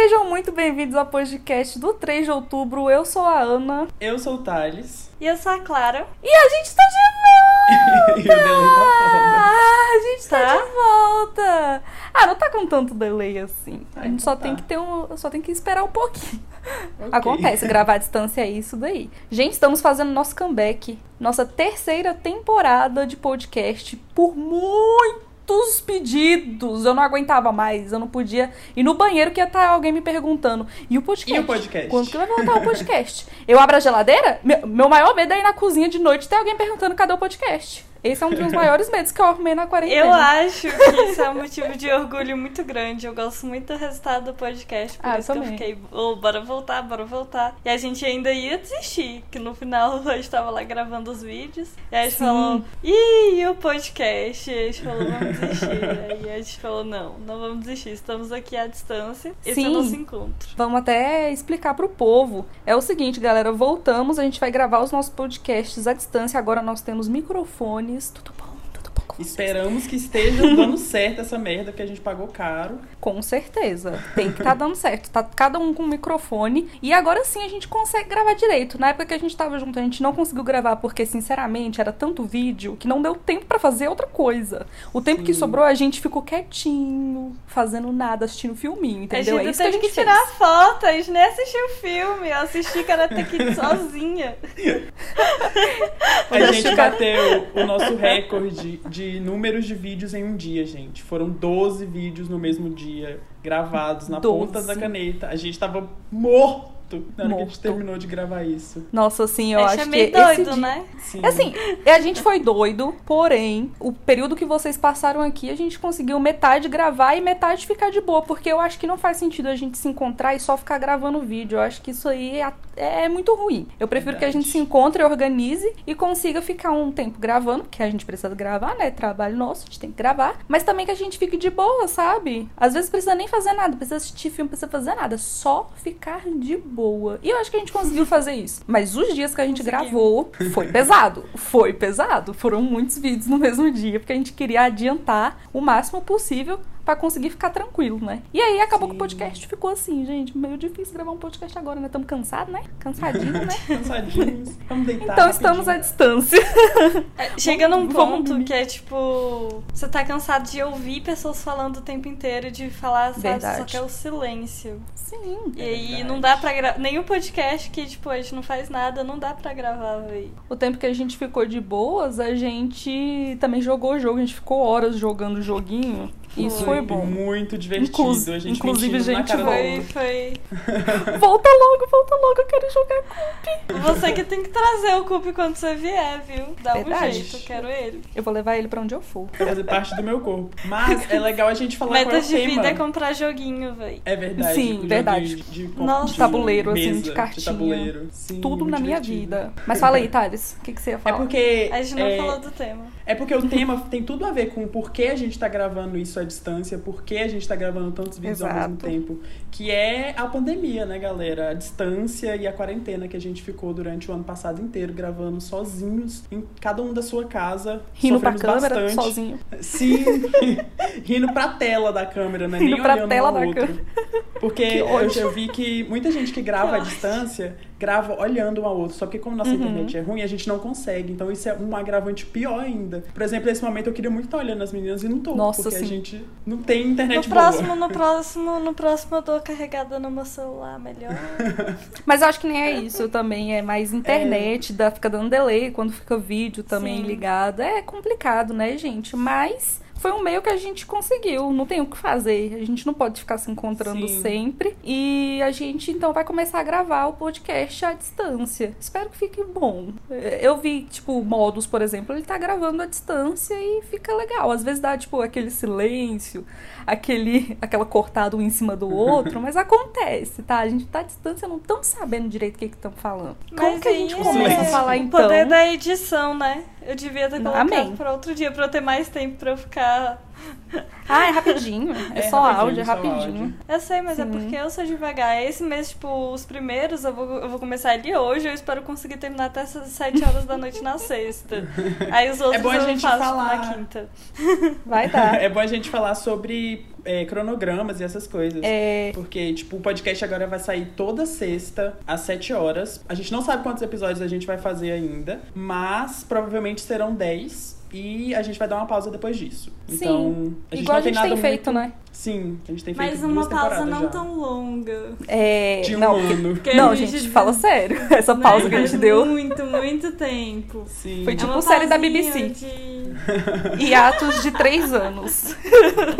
Sejam muito bem-vindos ao podcast do 3 de outubro. Eu sou a Ana. Eu sou o Thales. E eu sou a Clara. E a gente tá de volta! e o delay tá foda. a gente tá? Tá? de volta! Ah, não tá com tanto delay assim. A Ah, gente então só tá. tem que ter um. Só tem que esperar um pouquinho. Ok. Acontece, gravar à distância é isso daí. Gente, estamos fazendo nosso comeback. Nossa terceira temporada de podcast por muitos pedidos. Eu não aguentava mais, eu não podia ir no banheiro que ia estar alguém me perguntando. E o podcast? E o podcast? Quando que vai voltar o podcast? Eu abro a geladeira? Meu, meu maior medo é ir na cozinha de noite e ter alguém perguntando cadê o podcast. Esse é um dos maiores medos que eu arrumei na quarentena. Eu acho que isso é um motivo de orgulho muito grande. Eu gosto muito do resultado do podcast. Por Ah, eu isso que eu fiquei, oh, bora voltar, bora voltar. E a gente ainda ia desistir. Que no final a gente tava lá gravando os vídeos. E aí a gente Sim. falou, ih, e o podcast? E a gente falou, vamos desistir. aí a gente falou, não, não vamos desistir. Estamos aqui à distância. Esse é Sim. o nosso encontro. Vamos até explicar pro povo. É o seguinte, galera, voltamos, a gente vai gravar os nossos podcasts à distância. Agora nós temos microfones, bom, tudo? Esperamos que esteja dando certo essa merda que a gente pagou caro. Com certeza. Tem que tá dando certo. Tá cada um com um microfone. E agora sim a gente consegue gravar direito. Na época que a gente tava junto, a gente não conseguiu gravar porque, sinceramente, era tanto vídeo que não deu tempo pra fazer outra coisa. O tempo que Sim. sobrou, a gente ficou quietinho, fazendo nada, assistindo filminho, A entendeu? gente É isso que a teve gente que fez. tirar foto, a gente nem assistiu o filme. Eu assisti Karate Kid sozinha. A gente bateu o nosso recorde de números de vídeos em um dia, gente. Foram 12 vídeos no mesmo dia, gravados na 12. ponta da caneta. A gente tava morto na hora que a gente Morto. terminou de gravar isso. Nossa, assim, eu a acho gente é que doido, dia- né? Sim. Assim, a gente foi doido, porém, o período que vocês passaram aqui, a gente conseguiu metade gravar e metade ficar de boa, porque eu acho que não faz sentido a gente se encontrar e só ficar gravando vídeo. Eu acho que isso aí é, é muito ruim. Eu prefiro que a Verdade. gente se encontre, organize e consiga ficar um tempo gravando, que a gente precisa gravar, né? Trabalho nosso, a gente tem que gravar, mas também que a gente fique de boa, sabe? Às vezes precisa nem fazer nada, precisa assistir filme, precisa fazer nada, só ficar de boa. E eu acho que a gente conseguiu fazer isso. Mas os dias que a gente gravou, foi pesado. Foi pesado. Foram muitos vídeos no mesmo dia, porque a gente queria adiantar o máximo possível pra conseguir ficar tranquilo, né? E aí acabou que o Sim. podcast ficou assim, gente, meio difícil gravar um podcast agora, né? Estamos cansados, né? Cansadinho, né? Cansadinhos. Vamos deitar. Então estamos à distância. É, Chega num Vamos- vamos ponto dormir. que é tipo. Você tá cansado de ouvir pessoas falando o tempo inteiro, de falar, sabe? Só Verdade. quer o silêncio. Sim. E É aí verdade. não dá pra gravar. Nenhum podcast que, tipo, a gente não faz nada, não dá pra gravar, véi. O tempo que a gente ficou de boas, a gente também jogou o jogo, a gente ficou horas jogando o joguinho. Isso foi bom. Muito divertido. Inclus- a gente inclusive, gente, Foi, foi. Volta logo, volta logo, eu quero jogar com Você que tem que trazer o Cup quando você vier, viu? Dá um Verdade. jeito, eu quero ele. Eu vou levar ele pra onde eu for. Pra fazer parte do meu corpo. Mas é legal a gente falar qual é o Metas de tema. vida é comprar joguinho, véi. É verdade. Sim, verdade. De, de, Nossa. de Tabuleiro, assim, mesa, de cartinha. tabuleiro. Sim, Tudo na minha divertido. vida. Mas fala aí, Thales, o que, que você ia É falar? porque. A gente não é, falou do tema. É porque o tema tem tudo a ver com por que a gente tá gravando isso à distância, por que a gente tá gravando tantos vídeos ao mesmo Exato. tempo. Que é a pandemia, né, galera? A distância e a quarentena que a gente ficou durante o ano passado inteiro gravando sozinhos, em cada um da sua casa. Rindo pra câmera, bastante. sozinho. Sim, rindo pra tela da câmera, né? Rindo Nem pra olhando tela um da outro. câmera. Porque Que eu vi que muita gente que grava à distância grava olhando um ao outro. Só que como nossa Uhum. internet é ruim, a gente não consegue. Então isso é um agravante pior ainda. Por exemplo, nesse momento eu queria muito estar olhando as meninas e não tô. Nossa, porque sim. a gente não tem internet No boa. próximo, no próximo, no próximo eu dou carregada no meu celular, melhor. Mas eu acho que nem é isso também. É mais internet, dá, fica dando delay quando fica vídeo também Sim. ligado. É complicado, né, gente? Mas foi um meio que a gente conseguiu. Não tem o que fazer. A gente não pode ficar se encontrando Sim. sempre. E a gente então vai começar a gravar o podcast à distância. Espero que fique bom. Eu vi, tipo, modos, por exemplo, ele tá gravando à distância e fica legal. Às vezes dá, tipo, aquele silêncio, aquele, aquela cortada um em cima do outro, mas acontece, tá? A gente tá à distância, não estamos sabendo direito o que estamos falando. Como Mas que a gente é começa a falar o então? poder da edição, né? Eu devia ter colocado pra outro dia, pra eu ter mais tempo pra eu ficar Ah, é rapidinho. É, É só rapidinho, áudio, é rapidinho. áudio. Eu sei, mas é Sim. porque eu sou devagar. Esse mês, tipo, os primeiros eu vou, eu vou começar ele hoje. Eu espero conseguir terminar até essas 7 horas da noite na sexta. Aí os outros bom a eu gente faço falar. na quinta. Vai dar. É bom a gente falar sobre é, cronogramas e essas coisas. É, Porque, tipo, o podcast agora vai sair toda sexta, às 7 horas. A gente não sabe quantos episódios a gente vai fazer ainda, mas provavelmente serão 10. E a gente vai dar uma pausa depois disso. Sim, Então, a gente igual não a gente nada tem feito, muito... né? Sim, a gente tem feito Mas duas uma pausa não já. tão longa. É, De um não, ano. Que não, a gente, gente- fala sério. Essa pausa Né? que a gente deu. Muito, muito tempo. Sim. Foi É tipo uma série da BBC. de- Hiatos de três anos.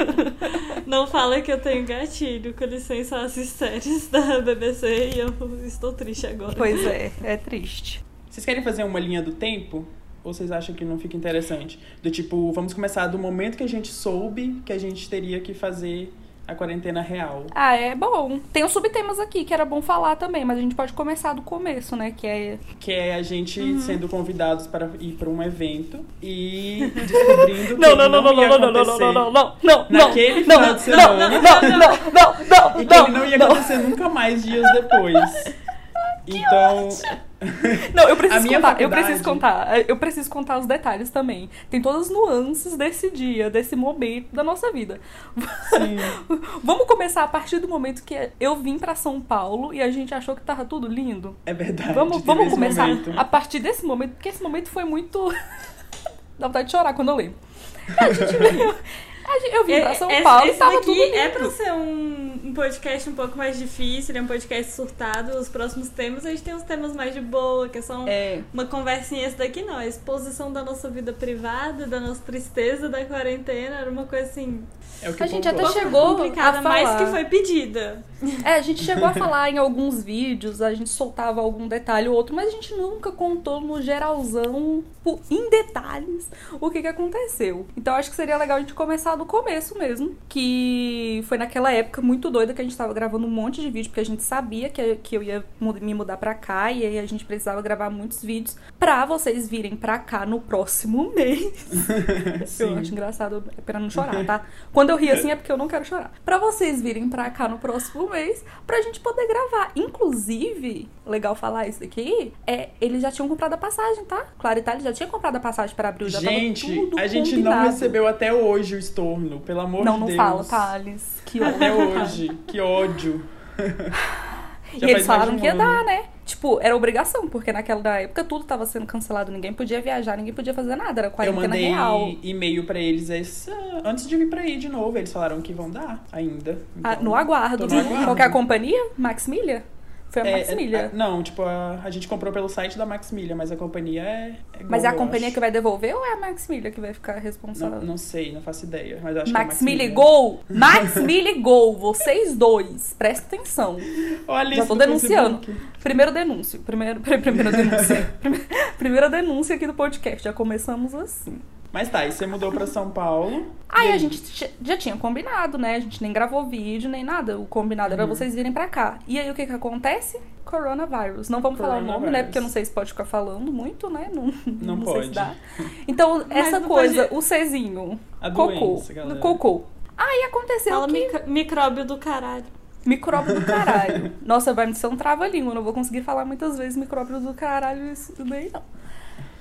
Não fala que eu tenho gatilho, com licença, eu assisto séries da BBC e eu estou triste agora. Pois é, é triste. Vocês querem fazer uma linha do tempo? Ou vocês acham que não fica interessante? Do tipo, vamos começar do momento que a gente soube que a gente teria que fazer a quarentena real. Ah, é bom. Tem os subtemas aqui que era bom falar também, mas a gente pode começar do começo, né? Que é. Que é a gente Uhum. sendo convidados para ir para um evento e descobrindo que não, ia acontecer. não, não, não. Naquele não, final de não, semana. Não, não, não, não, E que ele não ia acontecer nunca mais dias depois. Então, Não, eu preciso contar, eu faculdade- preciso contar, eu preciso contar os detalhes também. Tem todas as nuances desse dia, desse momento da nossa vida. sim. Vamos começar a partir do momento que eu vim pra São Paulo e a gente achou que tava tudo lindo. É verdade. Vamos, vamos começar momento. a partir desse momento, porque esse momento foi muito. Dá vontade de chorar quando eu lembro. A gente veio. Eu vim pra São Esse- Paulo e esse tava daqui tudo lindo. é pra ser um, um podcast um pouco mais difícil, é um podcast surtado. Os próximos temas, a gente tem uns temas mais de boa, que são É, uma conversinha. Esse daqui não, a exposição da nossa vida privada, da nossa tristeza da quarentena, era uma coisa assim. É o que A gente até chegou complicada, a falar. que foi pedida. É, a gente chegou a falar em alguns vídeos, a gente soltava algum detalhe ou outro, mas a gente nunca contou no geralzão, em detalhes, o que, que aconteceu. Então acho que seria legal a gente começar do começo mesmo, que foi naquela época muito doida que a gente tava gravando um monte de vídeo, porque a gente sabia que, que eu ia me mudar pra cá e aí a gente precisava gravar muitos vídeos pra vocês virem pra cá no próximo mês. Eu acho engraçado, é pra não chorar, tá? Quando eu ri assim é porque eu não quero chorar. Pra vocês virem pra cá no próximo mês, pra gente poder gravar. Inclusive, legal falar isso aqui, é, eles já tinham comprado a passagem, tá? Claro Itália já tinha comprado a passagem para abril, já Gente, tava tudo a gente não combinado. recebeu até hoje o estorno, pelo amor Não, de não Deus. fala, Thales. Que Até ódio. hoje. Que ódio. E eles falaram um que ia ano. dar, né? Tipo, era obrigação, porque naquela época tudo tava sendo cancelado, ninguém podia viajar, ninguém podia fazer nada, era Eu quarentena mandei real. e-mail pra eles essa- antes de vir pra aí de novo. Eles falaram que vão dar ainda. Ah, Então, no aguardo. no aguardo. Qual que é companhia? Maximilha? Foi a É, Maximilha. é, não, tipo, a, a gente comprou pelo site da Maximilha, mas a companhia é. é Mas é a companhia que vai devolver ou é a Maximilha que vai ficar responsável? Não, não sei, não faço ideia. Mas acho Maximilha que é. Gol! Maximilha Gol! Vocês dois, presta atenção. Olha Já tô denunciando. Primeiro denúncio. Primeiro, primeira denúncia. Prime- Primeira denúncia aqui do podcast. Já começamos assim. Mas tá, e você mudou pra São Paulo. Aí E a gente já tinha combinado, né? A gente nem gravou vídeo, nem nada. O combinado era Uhum. vocês virem pra cá. E aí o que que acontece? Coronavírus. Não vamos falar o nome, né? Porque eu não sei se pode ficar falando muito, né? Não, Não sei se pode. dá. Então, essa não coisa, pode- o Czinho, A cocô, doença, cocô. Aí aconteceu Fala que... mic- micróbio do caralho. Micróbio do caralho. Nossa, vai me ser um trava-língua. eu Não vou conseguir falar muitas vezes micróbio do caralho isso daí, não.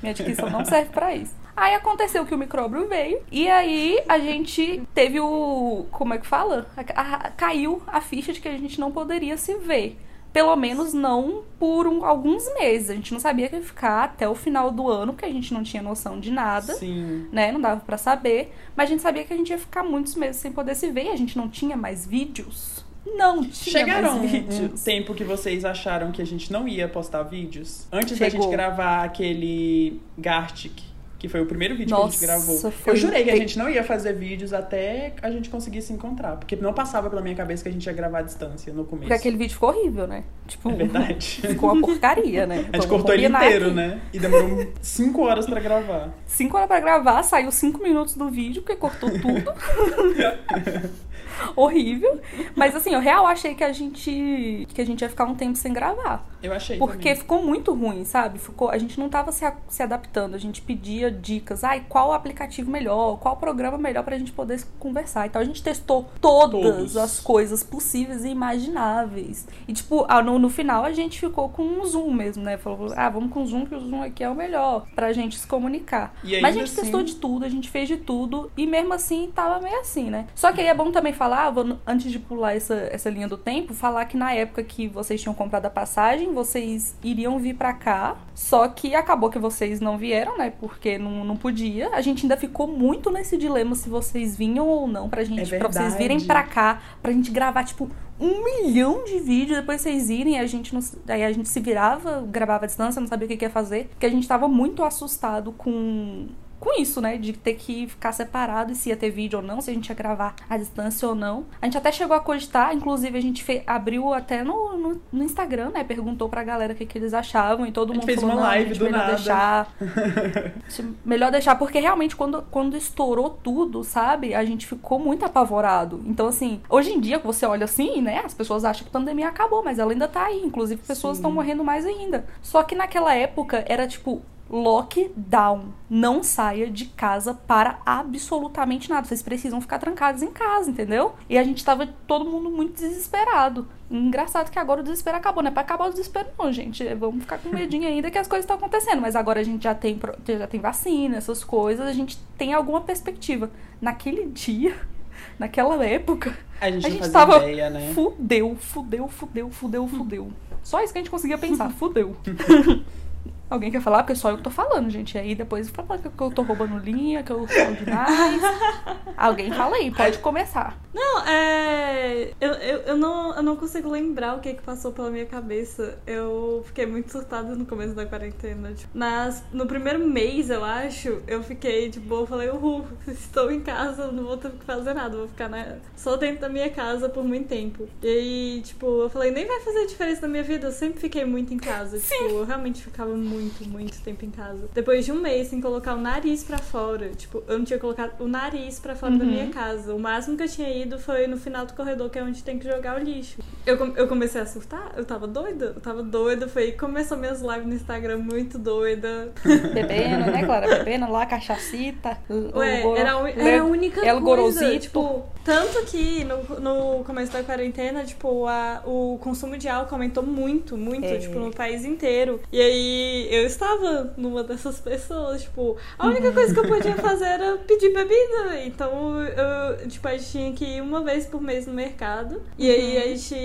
Minha dicção não serve pra isso. Aí aconteceu que o micróbio veio. E aí a gente teve o. Como é que fala? A- a- caiu a ficha de que a gente não poderia se ver. Pelo menos não por um- alguns meses. A gente não sabia que ia ficar até o final do ano, porque a gente não tinha noção de nada Sim. né? Não dava pra saber. Mas a gente sabia que a gente ia ficar muitos meses sem poder se ver e a gente não tinha mais vídeos. Não tinha Chegaram um, mais um vídeos. tempo que vocês acharam que a gente não ia postar vídeos? Antes da Chegou. gente gravar aquele Gartic, que foi o primeiro vídeo que a Nossa, gente gravou. foi Eu jurei que a te- gente não ia fazer vídeos até a gente conseguir se encontrar. Porque não passava pela minha cabeça que a gente ia gravar à distância no começo. Porque aquele vídeo ficou horrível, né? Tipo, É verdade. ficou uma porcaria, né? A gente Vamos cortou ele inteiro, aqui. né? E demorou cinco horas pra gravar. Cinco horas pra gravar, saiu cinco minutos do vídeo, porque cortou tudo. horrível. Mas assim, eu real achei que a gente que a gente ia ficar um tempo sem gravar. Eu achei Porque também. ficou muito ruim, sabe? Ficou, a gente não tava se, a- se adaptando, a gente pedia dicas. Ai, qual aplicativo melhor? Qual programa melhor pra gente poder conversar? Então a gente testou todas Todos. as coisas possíveis e imagináveis. E tipo, ah, no, no final a gente ficou com um Zoom mesmo, né? Falou, ah, vamos com o Zoom, que o Zoom aqui é o melhor pra gente se comunicar. Mas a gente assim- testou de tudo, a gente fez de tudo, e mesmo assim tava meio assim, né? Só que aí é bom também falar, vou- antes de pular essa, essa linha do tempo, falar que na época que vocês tinham comprado a passagem, vocês iriam vir pra cá, só que acabou que vocês não vieram, né? Porque não, não podia. A gente ainda ficou muito nesse dilema se vocês vinham ou não pra gente, É pra vocês virem pra cá, pra gente gravar, tipo, um milhão de vídeos, depois vocês irem, a gente não, aí a gente se virava, gravava à distância, não sabia o que, que ia fazer, porque a gente tava muito assustado com com isso, né, de ter que ficar separado e se ia ter vídeo ou não, se a gente ia gravar à distância ou não. A gente até chegou a cogitar, inclusive a gente fe- abriu até no, no, no Instagram, né, perguntou pra galera o que, que eles achavam e todo mundo fez falou, uma live do melhor nada." deixar. Melhor deixar, porque realmente quando, quando estourou tudo, sabe? A gente ficou muito apavorado. Então, assim, hoje em dia, que você olha assim, né? As pessoas acham que a pandemia acabou, mas ela ainda tá aí. Inclusive, pessoas estão morrendo mais ainda. Só que naquela época era tipo. Lockdown. Não saia de casa para absolutamente nada. Vocês precisam ficar trancados em casa, entendeu? E a gente tava todo mundo muito desesperado. Engraçado que agora o desespero acabou, não é pra acabar o desespero, não, gente. Vamos ficar com medinho ainda que as coisas estão acontecendo. Mas agora a gente já tem, já tem vacina, essas coisas, a gente tem alguma perspectiva. Naquele dia, naquela época, A gente a gente tava ideia, né? fudeu, fudeu, fudeu, fudeu, fudeu. Só isso que a gente conseguia pensar, fudeu. Alguém quer falar? Porque só eu que tô falando, gente. E aí depois fala que eu tô roubando linha, que eu sou demais. Alguém fala aí, pode começar. Não, é. Eu, eu, eu, não, eu não consigo lembrar o que, que passou pela minha cabeça. Eu fiquei muito surtada no começo da quarentena. Tipo, nas, no primeiro mês, eu acho, eu fiquei de boa. Falei, uhul, estou em casa, não vou ter que fazer nada. Vou ficar né, só dentro da minha casa por muito tempo. E aí, tipo, eu falei, nem vai fazer diferença na minha vida. Eu sempre fiquei muito em casa. Tipo, eu realmente ficava muito, muito tempo em casa. Depois de um mês sem colocar o nariz pra fora. Tipo, eu não tinha colocado o nariz pra fora da Uhum. minha casa. O máximo que eu tinha ido foi no final do corredor, que é onde tem que jogar o lixo. Eu, eu comecei a surtar, eu tava doida, eu tava doida. Foi começou minhas lives no Instagram muito doida. Bebendo, né, Clara? Bebendo lá, cachacita. Ué, o era, era a única El coisa. Gorosito. Tipo, tanto que no, no começo da quarentena, tipo, a, o consumo de álcool aumentou muito, muito, É. tipo, no país inteiro. E aí eu estava numa dessas pessoas, tipo, a única coisa que eu podia fazer era pedir bebida. Então, eu, tipo, a gente tinha que ir uma vez por mês no mercado. E aí Uhum. a gente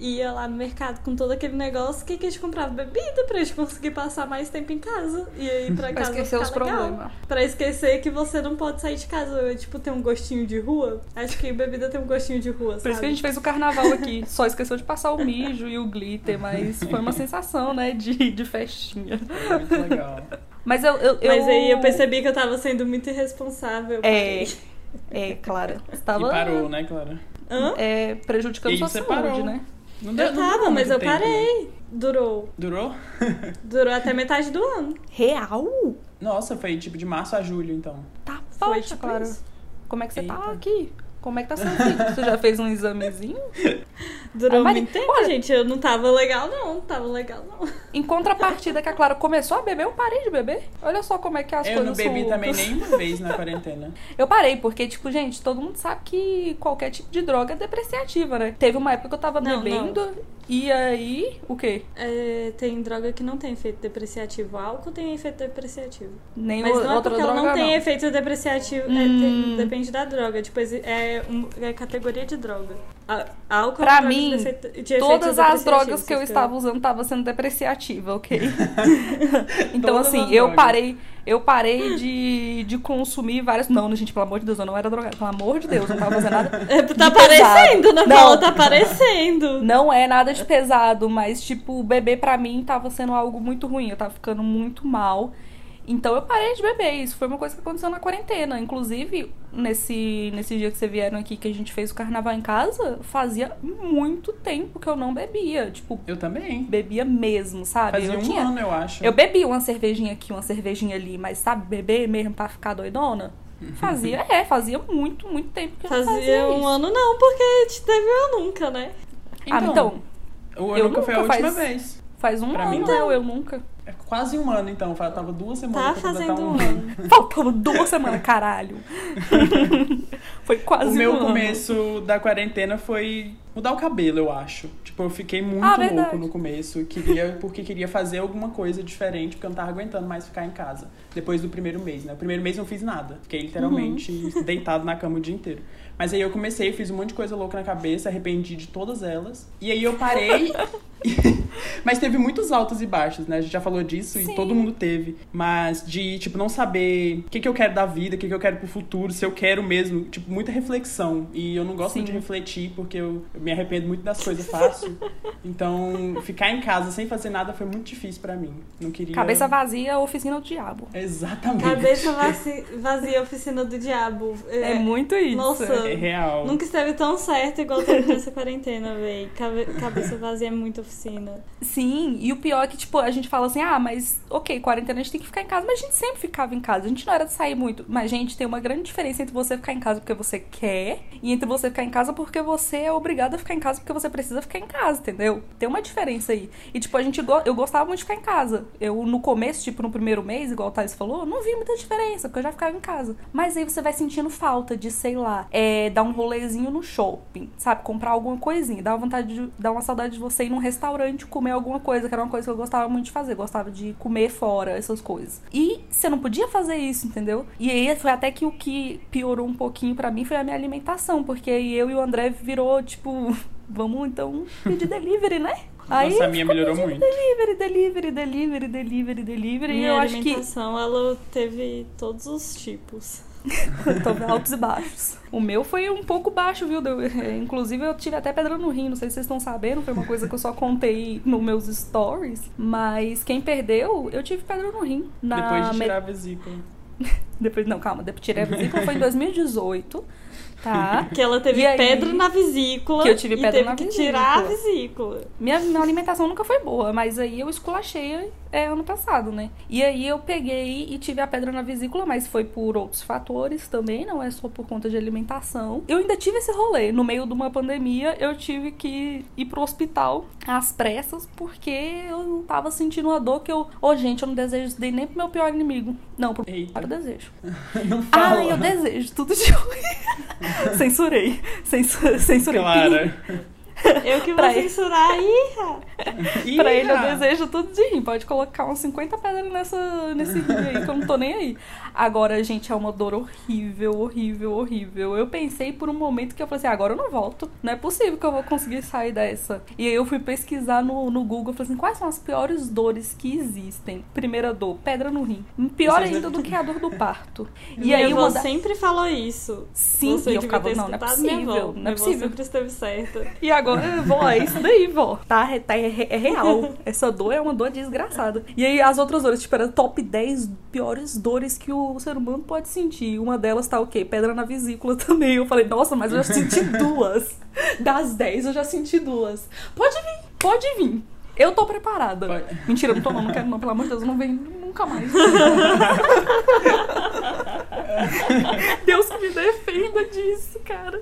ia lá no mercado com todo aquele negócio que, que a gente comprava bebida pra gente conseguir passar mais tempo em casa. E aí pra Pra casa esquecer os legal. problemas. Pra esquecer que você não pode sair de casa. Eu, tipo, tem um gostinho de rua. Acho que bebida tem um gostinho de rua, sabe? Por isso que a gente fez o carnaval aqui. Só esqueceu de passar o mijo e o glitter, mas foi uma sensação, né, de, de festinha. Muito legal. Mas eu, eu, Mas eu- aí eu percebi que eu tava sendo muito irresponsável. É, é, Clara. Você E tava parou, né, Clara? Hã? é, prejudicando E sua você saúde, parou. né? Não deu- Eu não tava, durou mas eu tempo, né? parei. Durou. Durou? Durou até metade do ano. Real? Nossa, foi tipo de março a julho, então. Tá Foi poxa, tipo Clara. isso. Como é que você tá Eita. aqui? Como é que tá sendo feito? Você já fez um examezinho? Durou Ah, mas- muito tempo, olha- gente. Eu não tava legal, não. Não tava legal, não. Em contrapartida que a Clara começou a beber, eu parei de beber. Olha só como é que as eu coisas não bebi são também nenhuma vez na quarentena. Eu parei, porque, tipo, gente, todo mundo sabe que qualquer tipo de droga é depreciativa, né? Teve uma época que eu tava Não, bebendo, e aí, o quê? É, tem droga que não tem efeito depreciativo. Álcool tem efeito depreciativo. Nem Mas o- não é porque ela droga, não tem não. efeito depreciativo. é, Hum. tem- depende da droga. Tipo, é, um- é categoria de droga. A- Álcool Pra é mim, de efeito- de Todas as drogas que eu estava usando estavam sendo depreciativa, ok? então, assim, as eu drogas. parei, eu parei de, de consumir várias. Não, gente, pelo amor de Deus, eu não era drogada. Pelo amor de Deus, eu não tava fazendo nada. É, tá aparecendo, na Não. Paula, tá aparecendo. Não é nada de pesado, mas, tipo, beber pra mim tava sendo algo muito ruim. Eu tava ficando muito mal. Então eu parei de beber. Isso foi uma coisa que aconteceu na quarentena. Inclusive, nesse, nesse dia que vocês vieram aqui, que a gente fez o carnaval em casa, fazia muito tempo que eu não bebia. Tipo, Eu também. bebia mesmo, sabe? Fazia eu um tinha. ano, eu acho. Eu bebi uma cervejinha aqui, uma cervejinha ali, mas sabe, beber mesmo pra ficar doidona? Fazia, é, fazia muito, muito tempo que eu não Fazia fazia um isso. ano não, porque te teve eu nunca, né? Ah, então, O eu nunca foi a última faz- vez. faz um Pra mim, ano, não. eu, eu nunca. É quase um ano, então. Faltava duas Tá semanas pra completar fazendo um ano. Faltava duas semanas, caralho. Foi quase O meu um ano. começo da quarentena foi mudar o cabelo, eu acho. Tipo, eu fiquei muito Ah, louco verdade. no começo. Queria, porque queria fazer alguma coisa diferente, porque eu não tava aguentando mais ficar em casa. Depois do primeiro mês, né? O primeiro mês eu não fiz nada. Fiquei literalmente Uhum. deitado na cama o dia inteiro. Mas aí eu comecei, fiz um monte de coisa louca na cabeça, arrependi de todas elas. E aí eu parei. Mas teve muitos altos e baixos, né? A gente já falou disso Sim. e todo mundo teve. Mas de, tipo, não saber o que, que eu quero da vida, o que, que eu quero pro futuro, se eu quero mesmo. Tipo, muita reflexão. E eu não gosto Sim. muito de refletir, porque eu, eu me arrependo muito das coisas fácil. então, ficar em casa sem fazer nada foi muito difícil pra mim. Não queria. Cabeça vazia, oficina do diabo. Exatamente. Cabeça vazia, oficina do diabo. É, muito isso. Nossa. É real. Nunca esteve tão certo igual teve nessa quarentena, véi. Cabe- Cabeça vazia é oficina. Sim, e o pior é que, tipo, a gente fala assim, ah, mas ok, quarentena a gente tem que ficar em casa, mas a gente sempre ficava em casa, a gente não era de sair muito. Mas, gente, tem uma grande diferença entre você ficar em casa porque você quer e entre você ficar em casa porque você é obrigado a ficar em casa porque você precisa ficar em casa, entendeu? Tem uma diferença aí. E, tipo, a gente go- eu gostava muito de ficar em casa. Eu, no começo, tipo, no primeiro mês, igual o Thais falou, não vi muita diferença, porque eu já ficava em casa. Mas aí você vai sentindo falta de, sei lá, é, dar um rolezinho no shopping, sabe? Comprar alguma coisinha. Dá uma vontade de. Dá uma saudade de você ir num restaurante comer alguma coisa, que era uma coisa que eu gostava muito de fazer. Gostava de comer fora, essas coisas. E você não podia fazer isso, entendeu? E aí foi até que o que piorou um pouquinho pra mim foi a minha alimentação, porque aí eu e o André virou, tipo, vamos então pedir delivery, né? Aí Nossa, a minha melhorou muito. Delivery, delivery, delivery, delivery, delivery. E Minha eu acho que alimentação, ela teve todos os tipos. Tô altos e baixos. O meu foi um pouco baixo, viu? Deu- é, inclusive, eu tive até pedra no rim. Não sei se vocês estão sabendo. Foi uma coisa que eu só contei nos meus stories. Mas quem perdeu, eu tive pedra no rim. Na Depois de tirar a vesícula. Depois, não, calma. Depois tirei a vesícula. Foi em 2018. Tá? Que ela teve E aí- pedra na vesícula. Que eu tive e pedra teve na que vesícula. tirar a vesícula. Minha, minha alimentação nunca foi boa, mas aí eu esculachei é, ano passado, né? E aí eu peguei e tive a pedra na vesícula, mas foi por outros fatores também, não é só por conta de alimentação. Eu ainda tive esse rolê. No meio de uma pandemia, eu tive que ir pro hospital às pressas, porque eu tava sentindo uma dor que eu. Ô, gente, eu não desejo isso nem pro meu pior inimigo. Não, pro Eita. eu desejo. Não fala. Ah, eu desejo tudo de ruim. Censurei. Censurei. Censurei. Clara. Eu que vou Pra censurar aí. Pra ele eu desejo tudo de rim. Pode colocar uns 50 pedras nessa, nesse rim aí, que eu não tô nem aí. Agora, gente, é uma dor horrível, horrível, horrível. Eu pensei por um momento que eu falei assim, agora eu não volto. Não é possível que eu vou conseguir sair dessa. E aí eu fui pesquisar no, no Google, falei assim, quais são as piores dores que existem? Primeira dor, pedra no rim. Pior ainda do que a dor do parto. E Minha aí uma da... sempre falou isso. Sim, Você e eu ficava, não, não é possível, avó. não é possível. sempre esteve certa. E agora, vó, é isso daí, vó. Tá, é- tá, é, é real. Essa dor é uma dor desgraçada. E aí, as outras dores, tipo, era top 10 piores dores que o ser humano pode sentir. Uma delas tá o quê? Pedra na vesícula também. Eu falei, nossa, mas eu já senti duas. Das 10, eu já senti duas. Pode vir, pode vir. Eu tô preparada. Mentira, não tô não, não quero não, pelo amor de Deus, eu não venho nunca mais. Deus que me defenda disso, cara.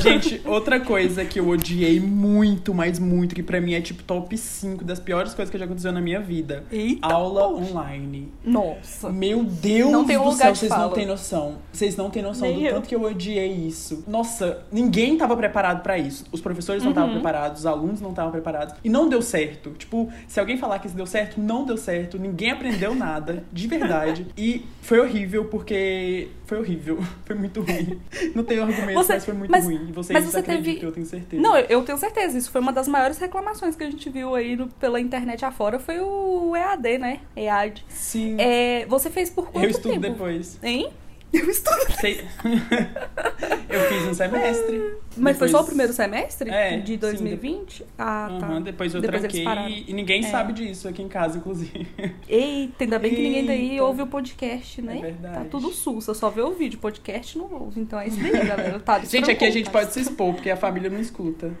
Gente, outra coisa que eu odiei muito, mas muito, que pra mim é tipo top 5 das piores coisas que já aconteceu na minha vida. Eita, Aula poxa. online. Nossa. Meu Deus Não tem um do céu, vocês não têm noção. Vocês não têm noção Nem do eu. tanto que eu odiei isso. Nossa, ninguém tava preparado pra isso. Os professores não estavam Uhum. preparados, os alunos não estavam preparados. E não deu certo. Tipo, se alguém falar que isso deu certo, não deu certo. Ninguém aprendeu nada, de verdade. E foi horrível, porque foi horrível. Foi muito ruim. Não tenho argumento, Você- mas foi muito mas- ruim. E vocês mas você teve- eu tenho certeza. Não, eu, eu tenho certeza. Isso foi uma das maiores reclamações que a gente viu aí no- pela internet afora. Foi o EAD, né? EAD. Sim. É, você fez por quanto eu estudo tempo? depois. Hein? Eu estudo. Sei- eu fiz um semestre. Mas foi só o Depois- primeiro semestre? É, De sim, 2020? Ah, tá. Aham, depois eu Depois eles tranquei e, e ninguém É. sabe disso aqui em casa, inclusive. Eita, ainda bem que ninguém daí Eita. ouve o podcast, né? É verdade. Tá tudo sussa, só vê o vídeo, podcast não ouve. Então é isso daí, galera. Tá, Gente, aqui a gente pode se expor, porque a família não escuta.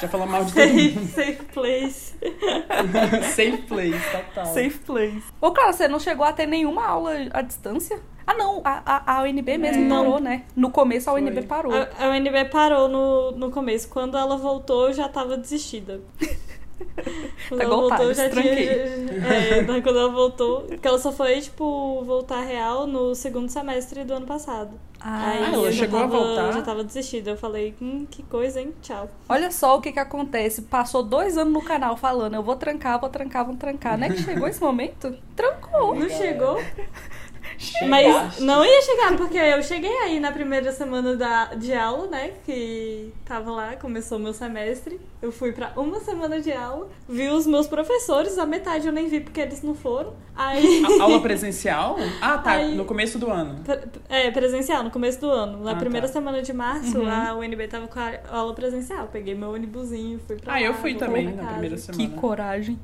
Já falou mal de todo Safe, mundo. safe place. Safe place, total. Safe place. Ô, Clara, você não chegou a ter nenhuma aula à distância? Ah, não, a, a, a UNB mesmo É. parou, né? No começo a Foi. UNB parou. A, a UNB parou no, no começo. Quando ela voltou, eu já tava desistida. Quando Tá ela o voltou, já tinha. É, daí quando ela voltou. Porque ela só foi, tipo, voltar real no segundo semestre do ano passado. Ah, Aí ela chegou a tava, voltar? já tava desistida. Eu falei, hum, que coisa, hein? Tchau. Olha só o que que acontece. Passou dois anos no canal falando, eu vou trancar, vou trancar, vou trancar. Né que chegou esse momento? Trancou. Não chegou? Chegaste. Mas não ia chegar, porque eu cheguei aí na primeira semana da, de aula, né? Que tava lá, começou o meu semestre. Eu fui pra uma semana de aula, vi os meus professores, a metade eu nem vi porque eles não foram. Aí. A- Aula presencial? Ah, tá. Aí- No começo do ano. É, presencial, no começo do ano. Na Ah, primeira tá. semana de março, Uhum. a UNB tava com a aula presencial. Peguei meu ônibusinho, fui pra Ah, eu lá, fui voltei também na casa. primeira semana. Que coragem.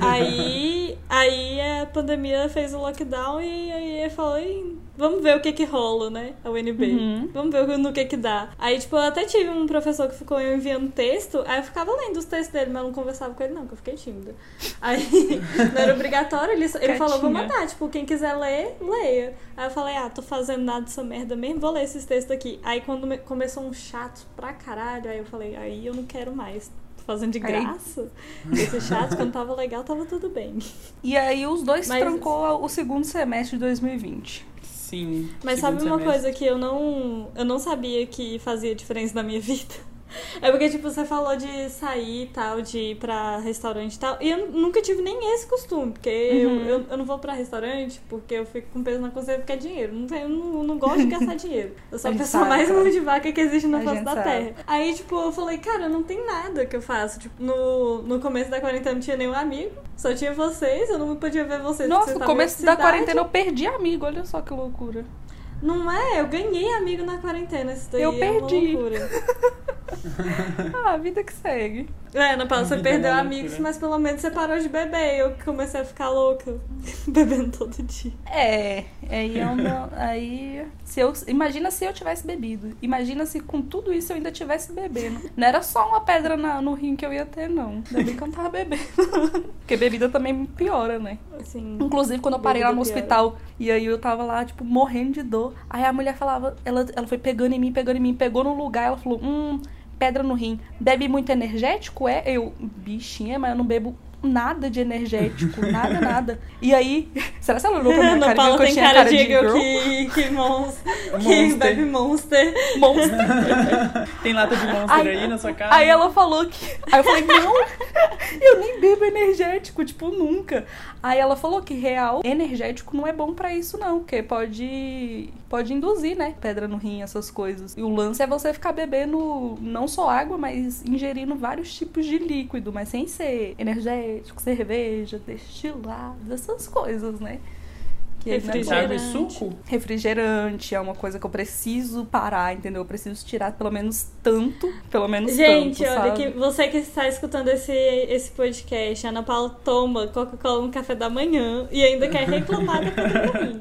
Aí, aí a pandemia fez o lockdown e aí falou, "Ih, vamos ver o que que rola, né? A UNB. Uhum. Vamos ver no que que dá. Aí, tipo, eu até tive um professor que ficou enviando texto, aí eu ficava lendo os textos dele, mas eu não conversava com ele não, que eu fiquei tímida. Aí, não era obrigatório, ele, ele falou, vou mandar, tipo, quem quiser ler, leia. Aí eu falei, ah, tô fazendo nada dessa merda mesmo, vou ler esses textos aqui. Aí quando me- começou um chato pra caralho, aí eu falei, aí eu não quero mais. Fazendo de Aí- graça. Esse chato, quando tava legal, tava tudo bem. E aí os dois Mas- trancou o segundo semestre de 2020. Sim. Mas sabe uma semestre. coisa que eu não, eu não sabia que fazia diferença na minha vida? É porque, tipo, você falou de sair e tal, de ir pra restaurante e tal. E eu nunca tive nem esse costume, porque eu, Uhum. eu, eu não vou pra restaurante porque eu fico com peso na consciência porque é dinheiro. Não, tenho, não, não gosto de gastar dinheiro. Eu sou A a pessoa sabe, mais mão de vaca que existe na face da sabe. terra. Aí, tipo, eu falei, cara, não tem nada que eu faço. Tipo, no, no começo da quarentena não tinha nenhum amigo, só tinha vocês, eu não podia ver vocês. Nossa, no começo da quarentena eu perdi amigo, olha só que loucura. Não é? Eu ganhei amigo na quarentena. Isso daí Eu é uma perdi. loucura. Ah, a vida que segue. É, Ana Paula, você é perdeu uma amigos, mas pelo menos você parou de beber. Eu que comecei a ficar louca, bebendo todo dia. É, aí é uma. Aí. Se eu, imagina se eu tivesse bebido. Imagina se com tudo isso eu ainda tivesse bebendo. Não era só uma pedra na- no rim que eu ia ter, não. Ainda bem que eu não tava bebendo. Porque bebida também piora, né? Assim, Inclusive, quando eu parei lá no Bebida hospital e aí eu tava lá, tipo, morrendo de dor. Aí a mulher falava, ela, ela foi pegando em mim, pegando em mim, pegou no lugar, ela falou, hum, pedra no rim. Bebe muito energético? É? Eu, bichinha, mas eu não bebo nada de energético, nada, nada. E aí, será que ela olhou pra minha cara e viu que eu tem tinha cara, de girl? girl que, que, mons, que Monster. bebe monster. Monster. Tem lata de monster Aí- aí na sua casa? Aí ela falou que. Aí eu falei, não, eu nem bebo energético, tipo, nunca. Aí ela falou que real, energético não é bom pra isso, não, porque pode. Pode induzir, né? Pedra no rim, essas coisas. E o lance é você ficar bebendo não só água, mas ingerindo vários tipos de líquido, mas sem ser energético, cerveja, destilado, essas coisas, né? Que é refrigerante. suco? Refrigerante é uma coisa que eu preciso parar, entendeu? Eu preciso tirar pelo menos tanto, pelo menos Gente, tanto, olha, sabe? que você que está escutando esse, esse podcast, a Ana Paula toma Coca-Cola no café da manhã e ainda quer reclamar da.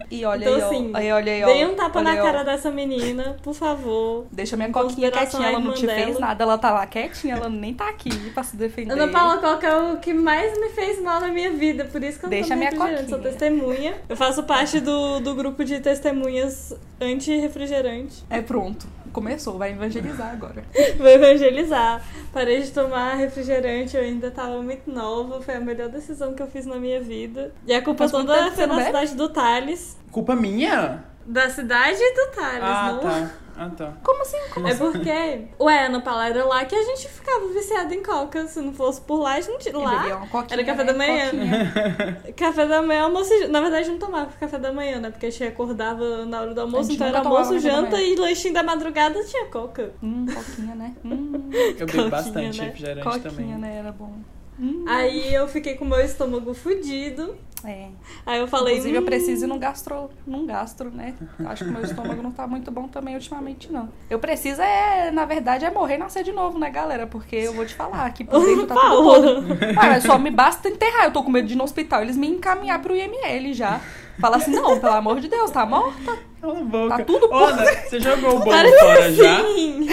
E olha Então, aí, ó. assim, aí, olha aí, ó. Dê um tapa olha na aí, ó. cara dessa menina, por favor. Deixa minha coquinha quietinha, ela não te fez dela. nada, ela tá lá quietinha, ela nem tá aqui pra se defender. Ana Paula Coca é o que mais me fez mal na minha vida, por isso que eu não Deixa tomo minha refrigerante, sou coquinha. testemunha. Eu faço parte do, do grupo de testemunhas anti-refrigerante. É pronto, começou, vai evangelizar agora. Vou evangelizar. Parei de tomar refrigerante, eu ainda tava muito nova, foi a melhor decisão que eu fiz na minha vida. E a culpa Mas toda foi bebe? cidade do Thales. Culpa minha? Da cidade do Thales, Ah, não? tá. Ah, tá. Como assim? Como É assim? porque, ué, Ana Paula, era lá que a gente ficava viciado em coca. Se não fosse por lá, a gente não tinha. Lá, coquinha, era café né? da manhã. Coquinha. Café da manhã, almoço e... Na verdade, não tomava café da manhã, né? Porque a gente acordava na hora do almoço, então era almoço, janta e lanchinho da madrugada tinha coca. Hum, coquinha, né? Hum, Eu Coquinha, bebo bastante né? refrigerante coquinha, também. né? Era bom. Hum, Aí eu fiquei com o meu estômago fudido. é. Aí eu falei. Inclusive, eu "Hum, preciso ir num gastro, num gastro, né? Acho que meu estômago não tá muito bom também ultimamente, não. Eu preciso é, na verdade, é morrer e nascer de novo, né, galera? Porque eu vou te falar que por dentro tá tudo podre. Mas só me basta enterrar. Eu tô com medo de ir no hospital. Eles me encaminhar pro IML já. Fala assim, não, pelo amor de Deus, tá morta? Cala a boca. Tá tudo Ana, você jogou o bolo Parece fora já? assim.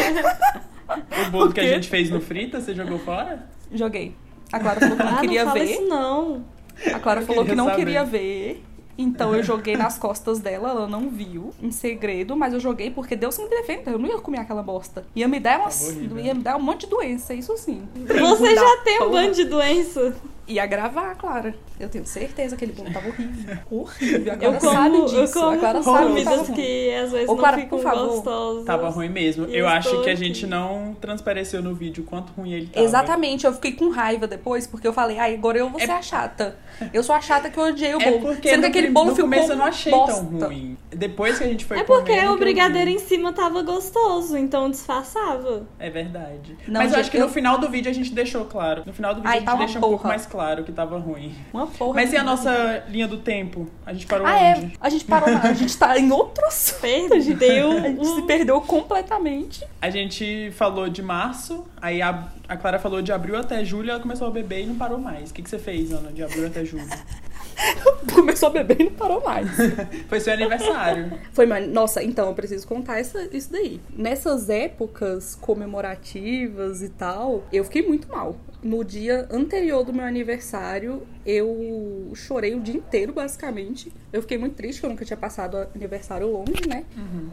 O bolo Por que a gente fez no Frita, você jogou fora? Joguei. A Clara falou que não Ah, queria não fala ver. isso não. A Clara Eu falou que não saber. queria ver. Então eu joguei nas costas dela, ela não viu, em segredo, mas eu joguei porque Deus me defenda, eu não ia comer aquela bosta. Ia me dar umas, Tava horrível. ia me dar um monte de doença, isso sim. Você já tem um bando de doença. Ia gravar, Clara. Eu tenho certeza que aquele bolo tava horrível. Horrível. Agora Eu sabe disso. eu como Agora sabe que comidas tava ruim. que às vezes Ô, não Clara, ficam por favor. gostosas. Tava ruim mesmo. E Eu acho que a gente não transpareceu no vídeo quanto ruim ele tava. Exatamente, eu fiquei com raiva depois, porque eu falei, ai, agora eu vou ser a chata. Eu sou a chata que eu odiei o É bolo. porque Sendo que aquele bolo no ficou começo eu não achei bosta. tão ruim. Depois que a gente foi É porque comendo o brigadeiro em cima tava gostoso, então disfarçava. É verdade. Não, Mas eu acho que eu- no final do vídeo a gente deixou claro. No final do vídeo Ai, a gente deixa um pouco mais claro que tava ruim. Uma porra. Mas e a nossa linha do tempo? A gente parou Ah, é. onde? A gente parou, na- a gente tá em outro assunto. Perdeu. A gente se perdeu completamente. A gente falou de março, aí a, a Clara falou de abril até julho, ela começou a beber e não parou mais. O que, que você fez, Ana, de abril até julho? Começou a beber e não parou mais. Foi seu aniversário. Foi, mano. Nossa, então eu preciso contar essa, isso daí. Nessas épocas comemorativas e tal, eu fiquei muito mal. No dia anterior do meu aniversário, eu chorei o dia inteiro, basicamente. Eu fiquei muito triste, que eu nunca tinha passado aniversário longe, né?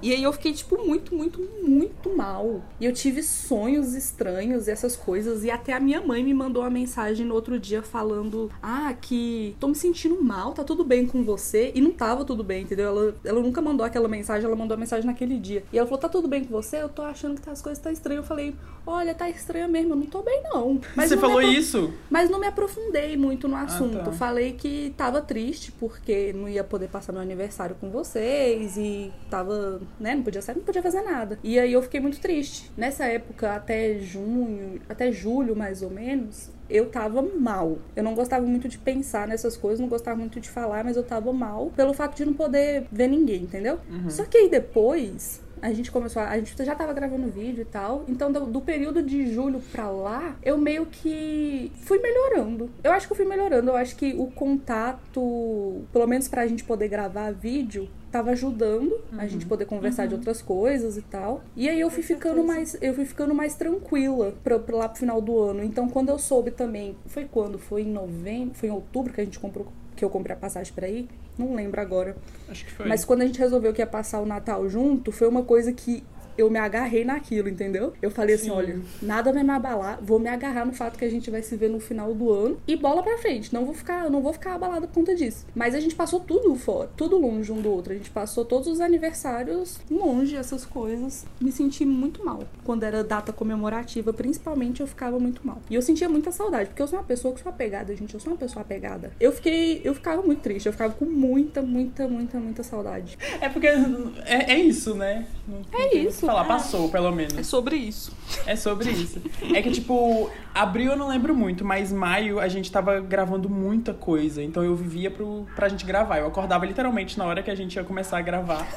E aí eu fiquei, tipo, muito, muito, muito mal. E eu tive sonhos estranhos e essas coisas. E até a minha mãe me mandou uma mensagem no outro dia falando: Ah, que tô me sentindo mal, tá tudo bem com você. E não tava tudo bem, entendeu? Ela, ela nunca mandou aquela mensagem, ela mandou a mensagem naquele dia. E ela falou: Tá tudo bem com você? Eu tô achando que as coisas tá estranhas. Eu falei: Olha, tá estranha mesmo, eu não tô bem, não. Mas você falou apro- isso? mas não me aprofundei muito no assunto. tá. Falei que tava triste porque não ia poder passar meu aniversário com vocês e tava, né, não podia sair, não podia fazer nada. E aí eu fiquei muito triste. Nessa época, até junho, até julho mais ou menos, eu tava mal. Eu não gostava muito de pensar nessas coisas, não gostava muito de falar, mas eu tava mal pelo fato de não poder ver ninguém, entendeu? Só que aí depois, a gente começou a, a gente já tava gravando vídeo e tal. Então, do, do período de julho pra lá, eu meio que fui melhorando. Eu acho que eu fui melhorando. Eu acho que o contato, pelo menos pra gente poder gravar vídeo, tava ajudando a gente poder conversar de outras coisas e tal. E aí eu fui ficando mais, eu fui ficando mais tranquila pra, pra lá pro final do ano. Então, quando eu soube também, foi quando? Foi em novembro, foi em outubro que a gente comprou que eu comprei a passagem pra ir. Não lembro agora. Acho que foi. Mas quando a gente resolveu que ia passar o Natal junto, foi uma coisa que eu me agarrei naquilo, entendeu? Eu falei assim, Sim. olha, nada vai me abalar, vou me agarrar no fato que a gente vai se ver no final do ano e bola pra frente. Não vou ficar, não vou ficar abalada por conta disso. Mas a gente passou tudo fora, tudo longe um do outro. A gente passou todos os aniversários longe, essas coisas. Me senti muito mal. Quando era data comemorativa, principalmente, eu ficava muito mal. E eu sentia muita saudade, porque eu sou uma pessoa que sou apegada, gente. Eu sou uma pessoa apegada. Eu fiquei, eu ficava muito triste, eu ficava com muita, muita, muita, muita saudade. É porque é, é isso, né? Não, não É tem muito o que isso. falar, passou, pelo menos. sobre isso. É sobre isso. É que, tipo, abril eu não lembro muito, mas maio a gente tava gravando muita coisa. Então eu vivia pro, pra gente gravar. Eu acordava literalmente na hora que a gente ia começar a gravar.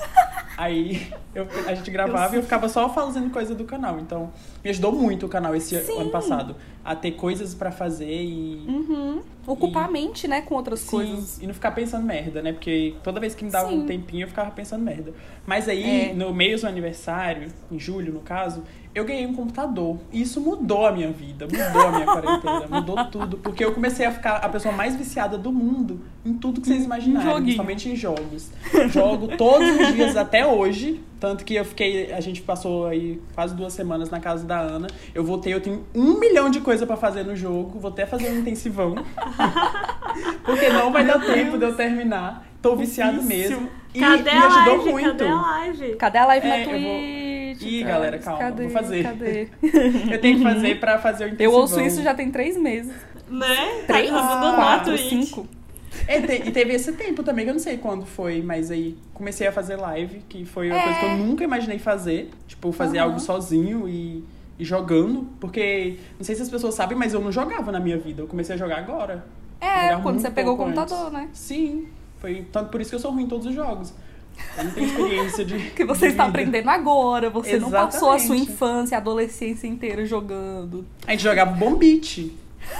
Aí eu- a gente gravava e eu ficava só fazendo coisa do canal. Então me ajudou muito o canal esse Sim. ano passado. A ter coisas pra fazer e. Uhum. Ocupar E- a mente, né, com outras Sim, coisas. e não ficar pensando merda, né? Porque toda vez que me dava Sim. um tempinho eu ficava pensando merda. Mas aí, É. no meio do aniversário, em julho no caso, eu ganhei um computador. E isso mudou a minha vida, mudou a minha quarentena, mudou tudo. Porque eu comecei a ficar a pessoa mais viciada do mundo em tudo que vocês imaginarem, principalmente em jogos. Jogo todos os dias até hoje. Tanto que eu fiquei. A gente passou aí quase duas semanas na casa da Ana. Eu voltei, eu tenho um milhão de coisa pra fazer no jogo. Vou até fazer um intensivão. Porque não vai dar tempo de eu terminar. Tô viciado mesmo. E Cadê me a ajudou live? muito. Cadê a live? Cadê a live É, na eu vou- Twitch? Ih, galera, calma, Cadê? vou fazer. Cadê? Eu tenho que fazer pra fazer o Eu intensivão. ouço isso já tem três meses. Né? Três, Tá abandonou a quatro, Twitch. cinco. É, te- e teve esse tempo também, que eu não sei quando foi, mas aí comecei a fazer live, que foi uma É. coisa que eu nunca imaginei fazer. Tipo, fazer Aham. algo sozinho e, e jogando. Porque, não sei se as pessoas sabem, mas eu não jogava na minha vida. Eu comecei a jogar agora. É, quando você pegou o computador, antes. né? Sim. Foi tanto por isso que eu sou ruim em todos os jogos. Eu não tenho experiência de. Que você de está vida. aprendendo agora, você não passou a sua Exatamente. infância, adolescência inteira jogando. A gente jogava Bomb Beat,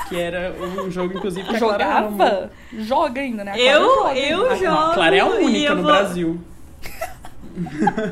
que era um jogo, inclusive, que a. Jogava? Joga ainda, né? A Eu, joga eu ainda. A jogo. Clara é a única no vou- Brasil.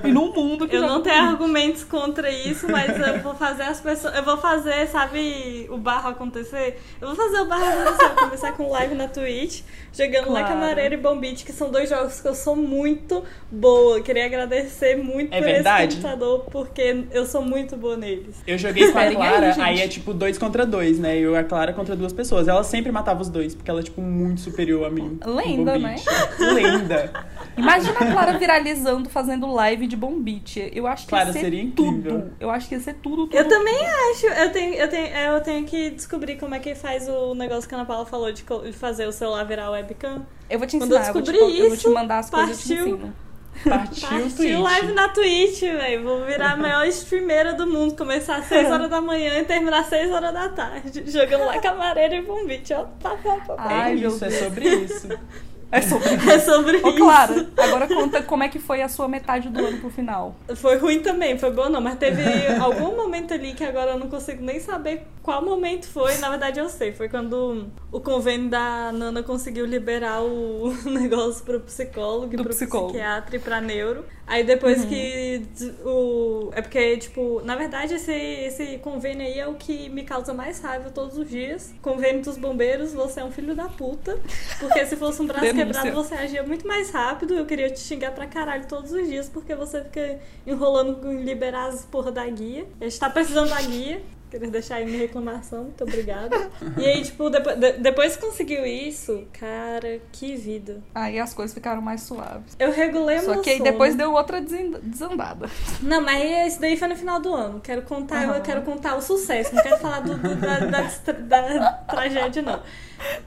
E num mundo que Eu não tenho argumentos contra isso, mas eu vou fazer as pessoas. Eu vou fazer, sabe, o barro acontecer? Eu vou fazer o barro acontecer. Vou começar com live na Twitch, jogando lá Claro. Camareira e Bombite, que são dois jogos que eu sou muito boa. Queria agradecer muito É por verdade? esse computador, porque eu sou muito boa neles. Eu joguei com a aí, Clara, gente. aí, é tipo dois contra dois, né? Eu e a Clara contra duas pessoas. Ela sempre matava os dois, porque ela é, tipo, muito superior a mim. Lenda, né? Lenda. Imagina a Clara viralizando, fazendo live de bombite. Eu acho que Clara, ia ser seria incrível. tudo. Eu acho que ia ser tudo, tudo. Eu também acho. Eu tenho, eu, tenho, eu tenho que descobrir como é que faz o negócio que a Ana Paula falou de, fazer o celular virar webcam. Eu vou te Quando eu ensinar, eu vou te, descobri eu vou te isso, mandar as coisas te partiu. ensino. Partiu o Partiu Twitch. live na Twitch, velho. Vou virar a maior streameira do mundo. Começar às 6 horas da manhã e terminar às 6 horas da tarde. Jogando lá camareira e bombite. Ó, pá, pá, pá, pá. É Ai, meu isso, é Deus. sobre isso. É sobre É sobre Ô, isso. Clara, agora conta como é que foi a sua metade do ano pro final. Foi ruim também, foi bom não, mas teve algum momento ali que agora eu não consigo nem saber qual momento foi. Na verdade eu sei, foi quando o convênio da Nana conseguiu liberar o negócio pro psicólogo, Do pro psicólogo. psiquiatra e pra neuro. Aí depois que d- o... É porque, tipo, na verdade esse, esse convênio aí é o que me causa mais raiva todos os dias. Convênio dos bombeiros, você é um filho da puta. Porque se fosse um Denúncia. Quebrado, você agia muito mais rápido. Eu queria te xingar pra caralho todos os dias, porque você fica enrolando em liberar as porra da guia. A gente tá precisando da guia. Queria deixar aí minha reclamação, muito obrigada. E aí, tipo, depois, de- depois que conseguiu isso, cara, que vida. Aí as coisas ficaram mais suaves. Eu regulei o Só meu que aí sono. depois deu outra desandada. Não, mas isso daí foi no final do ano. Quero contar, Aham. eu quero contar o sucesso, não quero falar do- do- da, da da tragédia, não.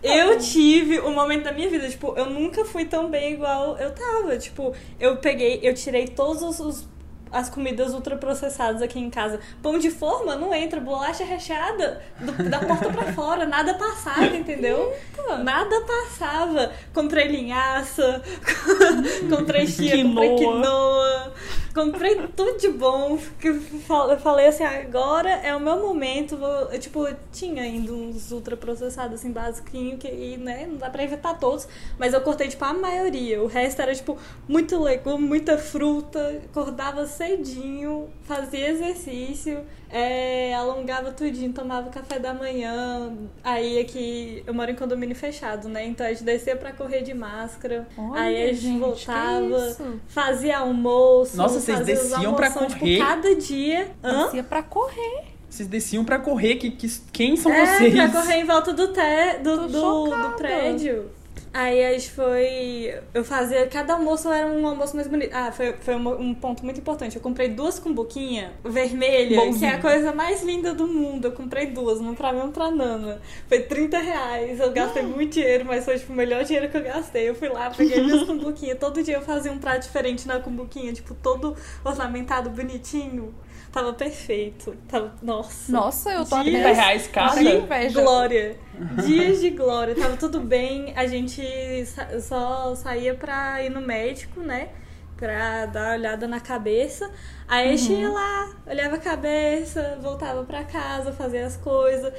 Eu tive um momento da minha vida, tipo, eu nunca fui tão bem igual eu tava. Tipo, eu peguei, eu tirei todos os. As comidas ultraprocessadas aqui em casa. Pão de forma não entra, bolacha recheada do- da porta pra fora, nada passava, entendeu? Nada passava. Comprei linhaça, comprei chia, comprei Quinoa. Comprei tudo de bom. Eu falei assim, agora é o meu momento. Vou, eu, tipo, tinha ainda uns ultraprocessados assim, basiquinho, que e, né, não dá pra evitar todos, mas eu cortei, tipo, a maioria. O resto era, tipo, muito legume, muita fruta, acordava cedinho, fazia exercício, é, alongava tudinho, tomava café da manhã. Aí aqui, eu moro em condomínio fechado, né? Então a gente descia pra correr de máscara. Olha, aí a gente, gente, voltava, fazia almoço. Nossa, vocês desciam pra almoção, correr? Tipo, cada dia. Hã? Descia pra correr. Vocês desciam pra correr. Que, que, quem são é, vocês? pra correr em volta do, te, do, do, do prédio. Aí a gente foi. Eu fazia. Cada almoço era um almoço mais bonito. Ah, foi, foi um, um ponto muito importante. Eu comprei duas cumbuquinha vermelha, Bonzinho. que é a coisa mais linda do mundo. Eu comprei duas, uma pra mim e uma pra Nana. Foi 30 reais. Eu gastei muito dinheiro, mas foi tipo, o melhor dinheiro que eu gastei. Eu fui lá, peguei minhas cumbuquinhas. Todo dia eu fazia um prato diferente na cumbuquinha, tipo, todo ornamentado, bonitinho. Tava perfeito. Tava. Nossa. Nossa, eu tô Dias 30 reais de inveja. Glória. Dias de glória. Tava tudo bem. A gente sa- só saía pra ir no médico, né? Pra dar uma olhada na cabeça. Aí a gente ia lá, olhava a cabeça, voltava pra casa, fazia as coisas,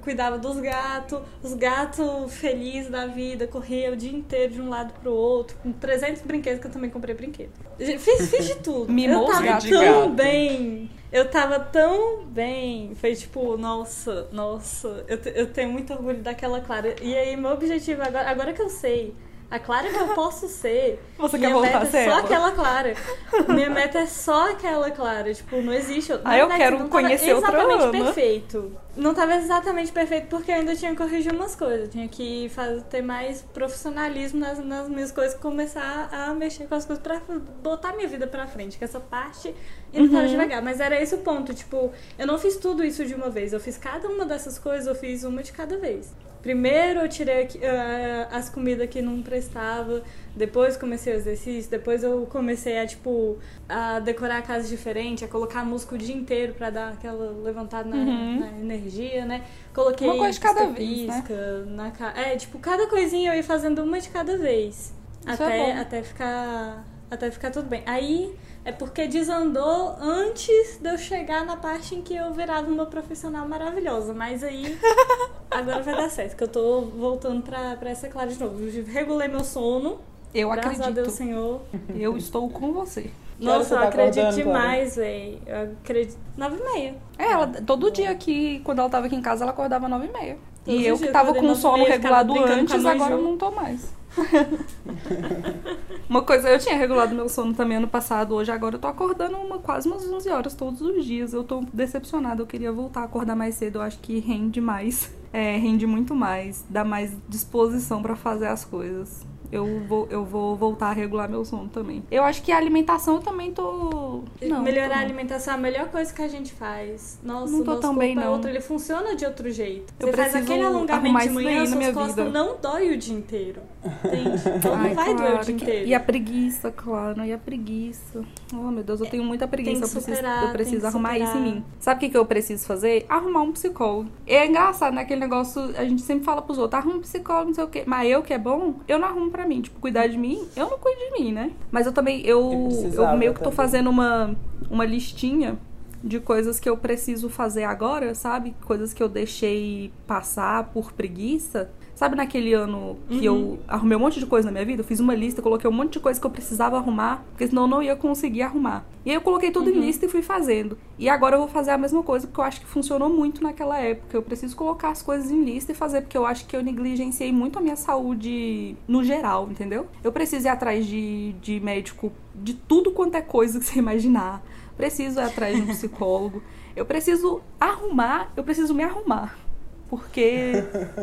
cuidava dos gatos. Os gatos felizes da vida, corria o dia inteiro de um lado pro outro, com 300 brinquedos, que eu também comprei brinquedo. Fiz, fiz de tudo. Mimou eu tava tão bem. Eu tava tão bem. Foi tipo, nossa, nossa. Eu, eu tenho muito orgulho daquela Clara. E aí, meu objetivo agora, agora que eu sei. A Clara que eu posso ser. Você minha quer voltar meta a ser é só ela? aquela Clara. Minha meta é só aquela Clara. Tipo, não existe. Ah, eu quero não conhecer outra exatamente Ana. perfeito. Não tava exatamente perfeito porque eu ainda tinha que corrigir umas coisas. Tinha que fazer, ter mais profissionalismo nas, nas minhas coisas, começar a mexer com as coisas pra botar minha vida pra frente. Que essa parte ainda Uhum. tava devagar. Mas era esse o ponto. Tipo, eu não fiz tudo isso de uma vez. Eu fiz cada uma dessas coisas, eu fiz uma de cada vez. Primeiro eu tirei ah, as comidas que não prestava, depois comecei o exercício, depois eu comecei a, tipo, a decorar a casa diferente, a colocar música o dia inteiro pra dar aquela levantada na, Uhum. na energia, né? Coloquei Uma coisa de cada vez, pisca-pisca na ca... É, tipo, cada coisinha eu ia fazendo uma de cada vez. Isso é até, bom. até ficar. Até ficar tudo bem. Aí é porque desandou antes de eu chegar na parte em que eu virava uma profissional maravilhosa. Mas aí agora vai dar certo, que eu tô voltando pra, pra essa clara de novo. Eu regulei meu sono. Eu Graças acredito. a Deus, Senhor. Eu estou com você. Nossa, eu tá acredito demais, véi. Eu acredito. Nove e meia. É, ela, todo dia aqui, quando ela tava aqui em casa, ela acordava nove e meia. E eu que tava com o sono regulado antes, agora eu não tô mais. uma coisa, eu tinha regulado meu sono também ano passado, hoje agora eu tô acordando uma, quase umas 11 horas todos os dias. Eu tô decepcionada, eu queria voltar a acordar mais cedo, eu acho que rende mais. É, rende muito mais, dá mais disposição pra fazer as coisas. Eu vou, eu vou voltar a regular meu sono também. Eu acho que a alimentação eu também tô. Não, Melhorar tô a alimentação é a melhor coisa que a gente faz. Nossa, Não tô nosso tão bem, é não. outro, ele funciona de outro jeito. Eu Você faz aquele alongamento de manhã, suas costas vida. não dói o dia inteiro. Entende? Então Ai, não vai doer o claro dia inteiro. E a preguiça, claro, e a preguiça. Oh, meu Deus, eu tenho muita preguiça. que eu preciso, superar, eu tem preciso que arrumar isso em superar. mim. Sabe o que, que eu preciso fazer? Arrumar um psicólogo. E é engraçado, né? Aquele negócio, a gente sempre fala pros outros, arruma um psicólogo, não sei o quê. Mas eu que é bom, eu não arrumo pra mim. Tipo, cuidar de mim, eu não cuido de mim, né? Mas eu também, eu, Eu eu, meio que tô também. fazendo uma, uma listinha de coisas que eu preciso fazer agora, sabe? Coisas que eu deixei passar por preguiça. Sabe naquele ano que eu arrumei um monte de coisa na minha vida? Eu fiz uma lista, coloquei um monte de coisa que eu precisava arrumar, porque senão eu não ia conseguir arrumar. E aí eu coloquei tudo em lista e fui fazendo. E agora eu vou fazer a mesma coisa, porque eu acho que funcionou muito naquela época. Eu preciso colocar as coisas em lista e fazer, porque eu acho que eu negligenciei muito a minha saúde no geral, entendeu? Eu preciso ir atrás de, de médico de tudo quanto é coisa que você imaginar. Preciso ir atrás de um psicólogo. Eu preciso arrumar, eu preciso me arrumar. Porque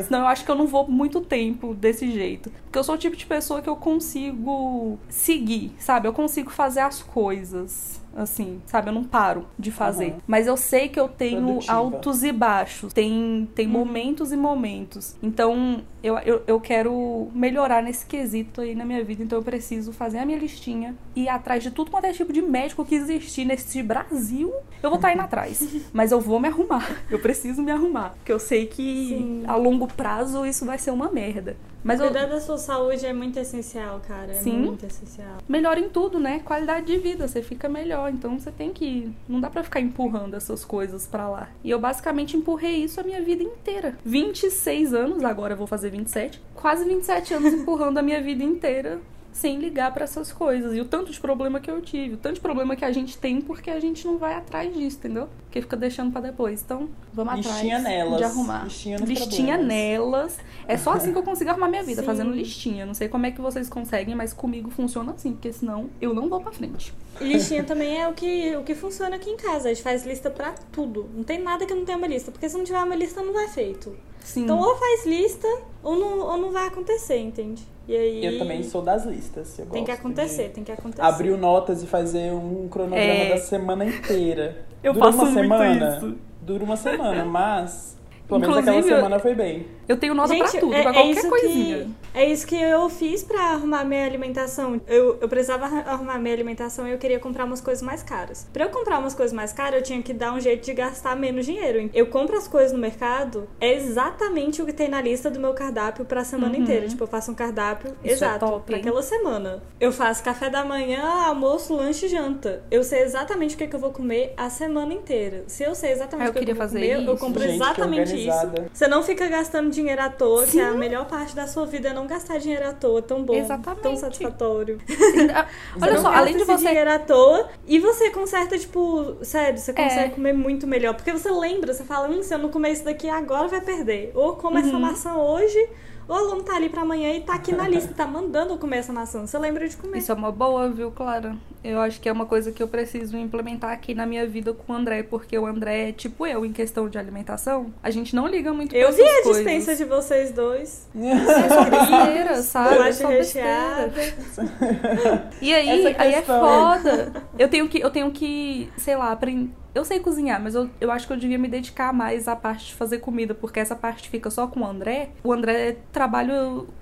senão eu acho que eu não vou muito tempo desse jeito. Porque eu sou o tipo de pessoa que eu consigo seguir, sabe? Eu consigo fazer as coisas. Assim, sabe? Eu não paro de fazer. Aham. Mas eu sei que eu tenho Produtiva. altos e baixos. Tem, tem momentos e momentos. Então, eu, eu, eu quero melhorar nesse quesito aí na minha vida. Então, eu preciso fazer a minha listinha e ir atrás de tudo quanto é tipo de médico que existir nesse Brasil. Eu vou estar indo atrás. Mas eu vou me arrumar. Eu preciso me arrumar. Porque eu sei que Sim. a longo prazo isso vai ser uma merda. Mas eu Cuidar da sua saúde é muito essencial, cara. É Sim. muito essencial. melhora em tudo, né? Qualidade de vida, você fica melhor. Então você tem que. Não dá pra ficar empurrando essas coisas pra lá. E eu basicamente empurrei isso a minha vida inteira. 26 anos, agora eu vou fazer 27. Quase 27 anos empurrando a minha vida inteira sem ligar pra essas coisas. E o tanto de problema que eu tive, o tanto de problema que a gente tem porque a gente não vai atrás disso, entendeu? Porque fica deixando pra depois. Então, vamos Listinha atrás nelas. de arrumar. Listinha listinha nelas. É só assim que eu consigo arrumar minha vida, Sim. fazendo listinha. Não sei como é que vocês conseguem, mas comigo funciona assim, porque senão eu não vou pra frente. E listinha também é o que, o que funciona aqui em casa. A gente faz lista pra tudo. Não tem nada que não tenha uma lista. Porque se não tiver uma lista, não vai feito. Sim. Então, ou faz lista, ou não, ou não vai acontecer, entende? E aí. Eu também sou das listas. Tem que acontecer, de tem que acontecer. Abrir notas e fazer um cronograma É. da semana inteira. Eu Dura faço uma semana. isso. Dura uma semana, mas pelo menos aquela Inclusive, eu- semana foi bem. Eu tenho nota pra tudo, é, pra é qualquer isso coisinha. Que, é isso que eu fiz pra arrumar minha alimentação. Eu, eu precisava arrumar minha alimentação e eu queria comprar umas coisas mais caras. Pra eu comprar umas coisas mais caras, eu tinha que dar um jeito de gastar menos dinheiro. Eu compro as coisas no mercado, é exatamente o que tem na lista do meu cardápio pra semana inteira. Tipo, eu faço um cardápio Uhum. Isso é exato top, pra aquela semana. Eu faço café da manhã, almoço, lanche e janta. Eu sei exatamente o que, é que eu vou comer a semana inteira. Se eu sei exatamente Ah, eu o que, é que eu queria vou fazer comer, eu isso. compro Gente, que isso. Você não fica gastando dinheiro à toa, que Sim. a melhor parte da sua vida é não gastar dinheiro à toa. Tão bom, Exatamente. tão satisfatório. Olha não só, além de você. dinheiro à toa, e você conserta, tipo, sério, você consegue É. comer muito melhor. Porque você lembra, você fala, hum, se eu não comer isso daqui agora, vai perder. Ou como essa Uhum. maçã hoje, o aluno tá ali pra amanhã e tá aqui na lista, tá mandando eu comer essa maçã. Você lembra de comer. Isso é uma boa, viu, Clara? Eu acho que é uma coisa que eu preciso implementar aqui na minha vida com o André, porque o André é tipo eu em questão de alimentação. A gente não liga muito Eu pra vi essas a coisas. dispensa de vocês dois. É só besteira, sabe? É Bolacha besteira. recheada. E aí, aí é foda. Eu tenho que, eu tenho que, sei lá, aprender. Eu sei cozinhar, mas eu, eu acho que eu devia me dedicar mais à parte de fazer comida, porque essa parte fica só com o André. O André trabalha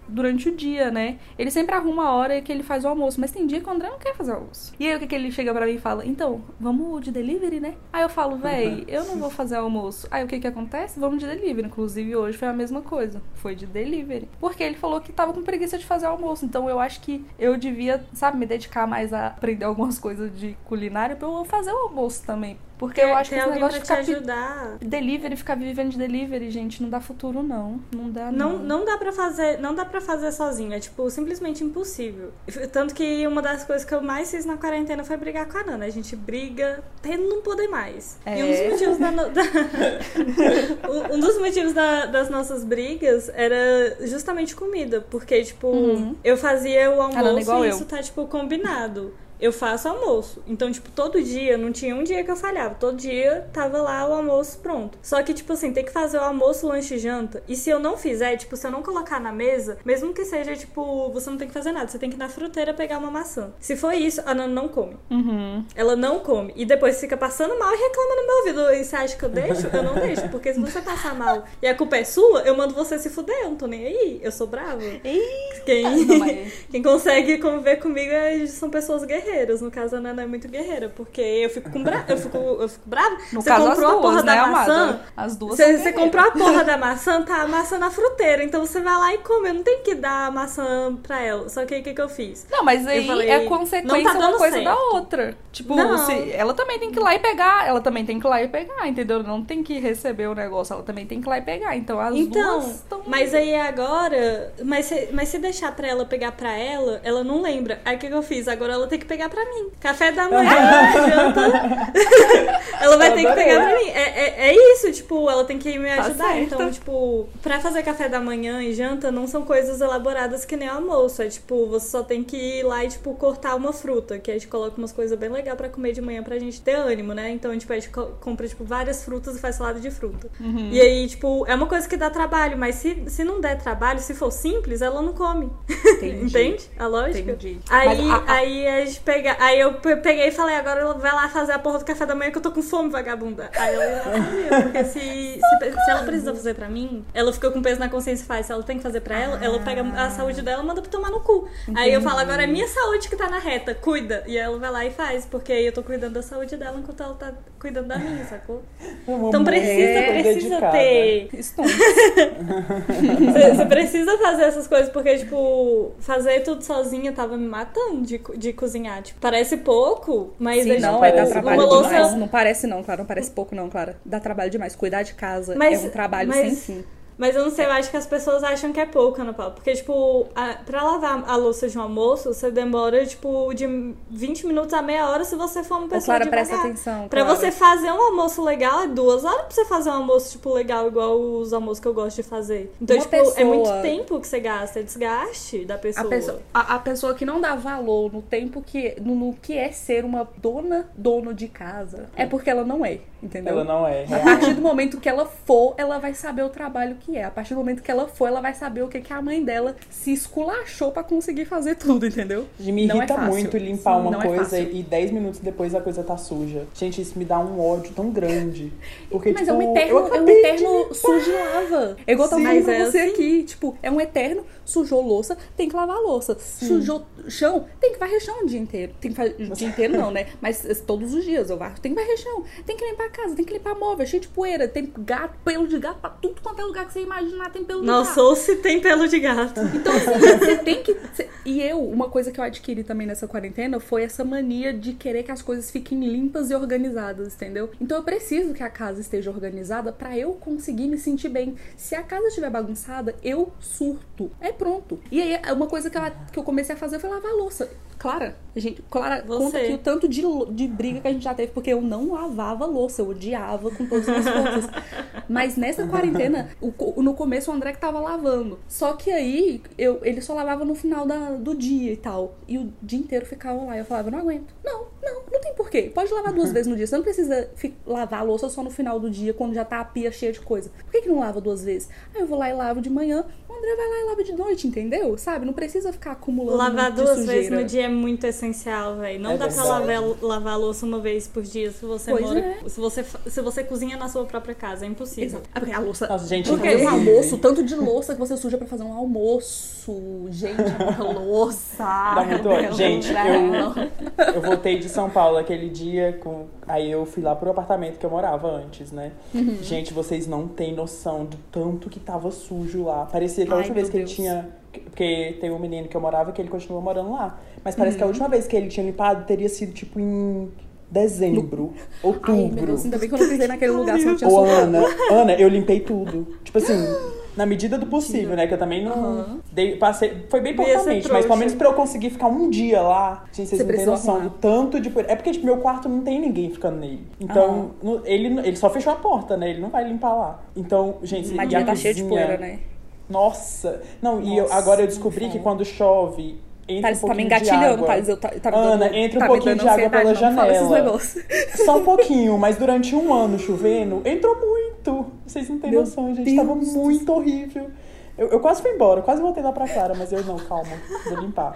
durante o dia, né? Ele sempre arruma a hora que ele faz o almoço, mas tem dia que o André não quer fazer o almoço. E aí o que, que ele chega pra mim e fala: Então, vamos de delivery, né? Aí eu falo, véi, eu não vou fazer almoço. Aí o que que acontece? Vamos de delivery. Inclusive hoje foi a mesma coisa. Foi de delivery. Porque ele falou que tava com preguiça de fazer almoço. Então eu acho que eu devia, sabe, me dedicar mais a aprender algumas coisas de culinária pra eu fazer o almoço também. Porque eu acho que Tem esse negócio de ficar ajudar. delivery, ficar vivendo de delivery, gente, não dá futuro não. Não dá Não, não. não dá pra fazer, não dá pra pra fazer sozinho. É, tipo, simplesmente impossível. Tanto que uma das coisas que eu mais fiz na quarentena foi brigar com a Nana. A gente briga até não poder mais. É. E um dos motivos da... no- da- um dos motivos da- das nossas brigas era justamente comida. Porque, tipo, Uhum. eu fazia o Nana, almoço e eu. isso tá, tipo, combinado. Eu faço almoço. Então, tipo, todo dia, não tinha um dia que eu falhava. Todo dia tava lá o almoço pronto. Só que, tipo assim, tem que fazer o almoço, lanche e janta. E se eu não fizer, tipo, se eu não colocar na mesa, mesmo que seja, tipo, você não tem que fazer nada. Você tem que ir na fruteira pegar uma maçã. Se for isso, a Nana não come. Uhum. Ela não come. E depois fica passando mal e reclama no meu ouvido. E você acha que eu deixo? Eu não deixo. Porque se você passar mal e a culpa é sua, eu mando você se fuder. Eu não tô nem aí. Eu sou brava. Quem, mas- quem consegue conviver comigo é- são pessoas guerreiras. No caso, a Nana é muito guerreira. Porque eu fico com bra... eu fico, eu fico brava. No você caso, comprou as a duas, porra né, da amada? maçã. As duas Você, você comprou a porra da maçã, tá a maçã na fruteira. Então você vai lá e come. Eu não tenho que dar a maçã pra ela. Só que aí o que, que eu fiz? Não, mas aí falei, é não consequência tá uma coisa da certo. outra. Tipo, se- ela também tem que ir lá e pegar. Ela também tem que ir lá e pegar, entendeu? Não tem que receber o negócio, ela também tem que ir lá e pegar. Então as Então, duas estão. mas aí agora, mas se, mas se deixar pra ela pegar pra ela, ela não lembra. Aí o que, que eu fiz? Agora ela tem que pegar pra mim. Café da manhã, janta. ela vai Eu ter que pegar pra mim. É, é, é isso, tipo, ela tem que me Tá ajudar. certo. Então, tipo, pra fazer café da manhã e janta, não são coisas elaboradas que nem o almoço. É tipo, você só tem que ir lá e, tipo, cortar uma fruta. Que a gente coloca umas coisas bem legais pra comer de manhã pra gente ter ânimo, né? Então, tipo, a gente co- compra, tipo, várias frutas e faz salada de fruta. Uhum. E aí, tipo, é uma coisa que dá trabalho, mas se, se não der trabalho, se for simples, ela não come. Entendi. Entende a lógica? Entendi. Aí, Mas a- a- aí a gente pega, aí eu pe- peguei e falei, agora ela vai lá fazer a porra do café da manhã que eu tô com fome, vagabunda. Aí ela fazer, porque se, se, se ela precisa fazer pra mim, ela fica com peso na consciência e faz. Se ela tem que fazer pra ela, ela pega a saúde dela e manda pra tomar no cu. Aí eu falo, agora é minha saúde que tá na reta, cuida. E ela vai lá e faz, porque aí eu tô cuidando da saúde dela enquanto ela tá cuidando da minha, sacou? Então precisa, precisa ter. Você você precisa fazer essas coisas, porque, tipo, fazer tudo sozinha tava me matando de, de cozinhar. Tipo, parece pouco, mas Sim, é, não, tipo, vai dar trabalho uma louça- demais. Não parece não, Clara. Não parece pouco não, Clara. Dá trabalho demais. Cuidar de casa Mas- é um trabalho mas- sem fim. Mas eu não sei, eu acho que as pessoas acham que é pouco, Ana Paula. Porque, tipo, a, pra lavar a louça de um almoço, você demora, tipo, de 20 minutos a meia hora se você for uma Ô, pessoa Clara, devagar. presta atenção. Pra Clara. você fazer um almoço legal, é duas horas pra você fazer um almoço, tipo, legal, igual os almoços que eu gosto de fazer. Então, Uma tipo, é pessoa- muito tempo que você gasta, é desgaste da pessoa. A pessoa, a, a pessoa que não dá valor no tempo que. No, no que é ser uma dona, dono de casa, é porque ela não é, entendeu? Ela não é. A partir do momento que ela for, ela vai saber o trabalho que é. A partir do momento que ela for, ela vai saber o que, que a mãe dela se esculachou pra conseguir fazer tudo, entendeu? Me Não é irrita fácil. muito limpar Sim, uma é coisa fácil. e 10 minutos depois a coisa tá suja. Gente, isso me dá um ódio tão grande. Porque, Mas tipo, é um eu eterno, é um de eterno limpar. sujo lava. É igual é você assim. aqui. Tipo, é um eterno, sujou louça, tem que lavar a louça. Sujou chão, tem que varrer chão o dia inteiro. Tem que fazer, o dia inteiro não, né? Mas eh, todos os dias eu varro. Tem que varrer chão, tem que limpar a casa, tem que limpar móvel, cheio de poeira. Tem gato, pelo de gato, pra tudo quanto é lugar que você imaginar tem pelo de gato. Nossa, ou se tem pelo de gato. Então, assim, você tem que. E eu, uma coisa que eu adquiri também nessa quarentena foi essa mania de querer que as coisas fiquem limpas e organizadas, entendeu? Então eu preciso que a casa esteja organizada pra eu conseguir me sentir bem. Se a casa estiver bagunçada, eu surto. É pronto. E aí, uma coisa que, ela- que eu comecei a fazer foi lavar a louça. Clara, a gente, Clara, Você. conta aqui o tanto de, de briga que a gente já teve, porque eu não lavava louça, eu odiava com todas as minhas forças. Mas nessa quarentena, o no começo o André que tava lavando. Só que aí eu, ele só lavava no final da- do dia e tal. E o dia inteiro ficava lá. Eu falava, não aguento. Não, não, não tem porquê. Pode lavar duas vezes no dia. Você não precisa lavar a louça só no final do dia, quando já tá a pia cheia de coisa. Por que, que não lava duas vezes? Aí eu vou lá e lavo de manhã, André vai lá e lava de noite, entendeu? Sabe? Não precisa ficar acumulando Lavar duas sujeira. vezes no dia é muito essencial, velho. Não É dá pra verdade. lavar, lavar a louça uma vez por dia se você Pois mora. é. Se, você, se você cozinha na sua própria casa, é impossível. Exato. Ah, porque a louça. Nossa, gente, Porque um almoço, tanto de louça que você suja pra fazer um almoço. Gente, é louça. Dá muito. Gente, Deus. Eu voltei de São Paulo aquele dia, com... aí eu fui lá pro apartamento que eu morava antes, né? Uhum. Gente, vocês não têm noção do tanto que tava sujo lá. Parecia que a Ai, última vez que ele Deus. tinha. Porque tem um menino que eu morava que ele continua morando lá. Mas parece Uhum. que a última vez que ele tinha limpado teria sido tipo em dezembro, Ai, meu outubro. Deus, ainda bem que eu não pisei naquele lugar, eu tinha Ou. Ana, Ana, eu limpei tudo. Tipo assim, na medida do possível, né? Que eu também não Aham. dei, passei, foi bem poucamente, mas pelo menos pra eu conseguir ficar um dia lá, gente, vocês Você não têm noção arrumar. do tanto de. É porque tipo, meu quarto não tem ninguém ficando nele. Então, no- ele ele só fechou a porta, né? Ele não vai limpar lá. Então, gente, Mas e a tá cheio de cozinha- poeira, né? Nossa, não, e eu, Nossa, agora eu descobri que quando chove, entra Thales, um tá me engatilhando. Thales. Eu tá, tá Ana, dando, entra um tá pouquinho de água pela janela. Só um pouquinho, mas durante um ano chovendo, entrou muito. Vocês não têm Meu noção, gente. Deus Tava muito horrível. Eu, eu quase fui embora, quase voltei lá pra Clara, mas eu não, calma, vou limpar.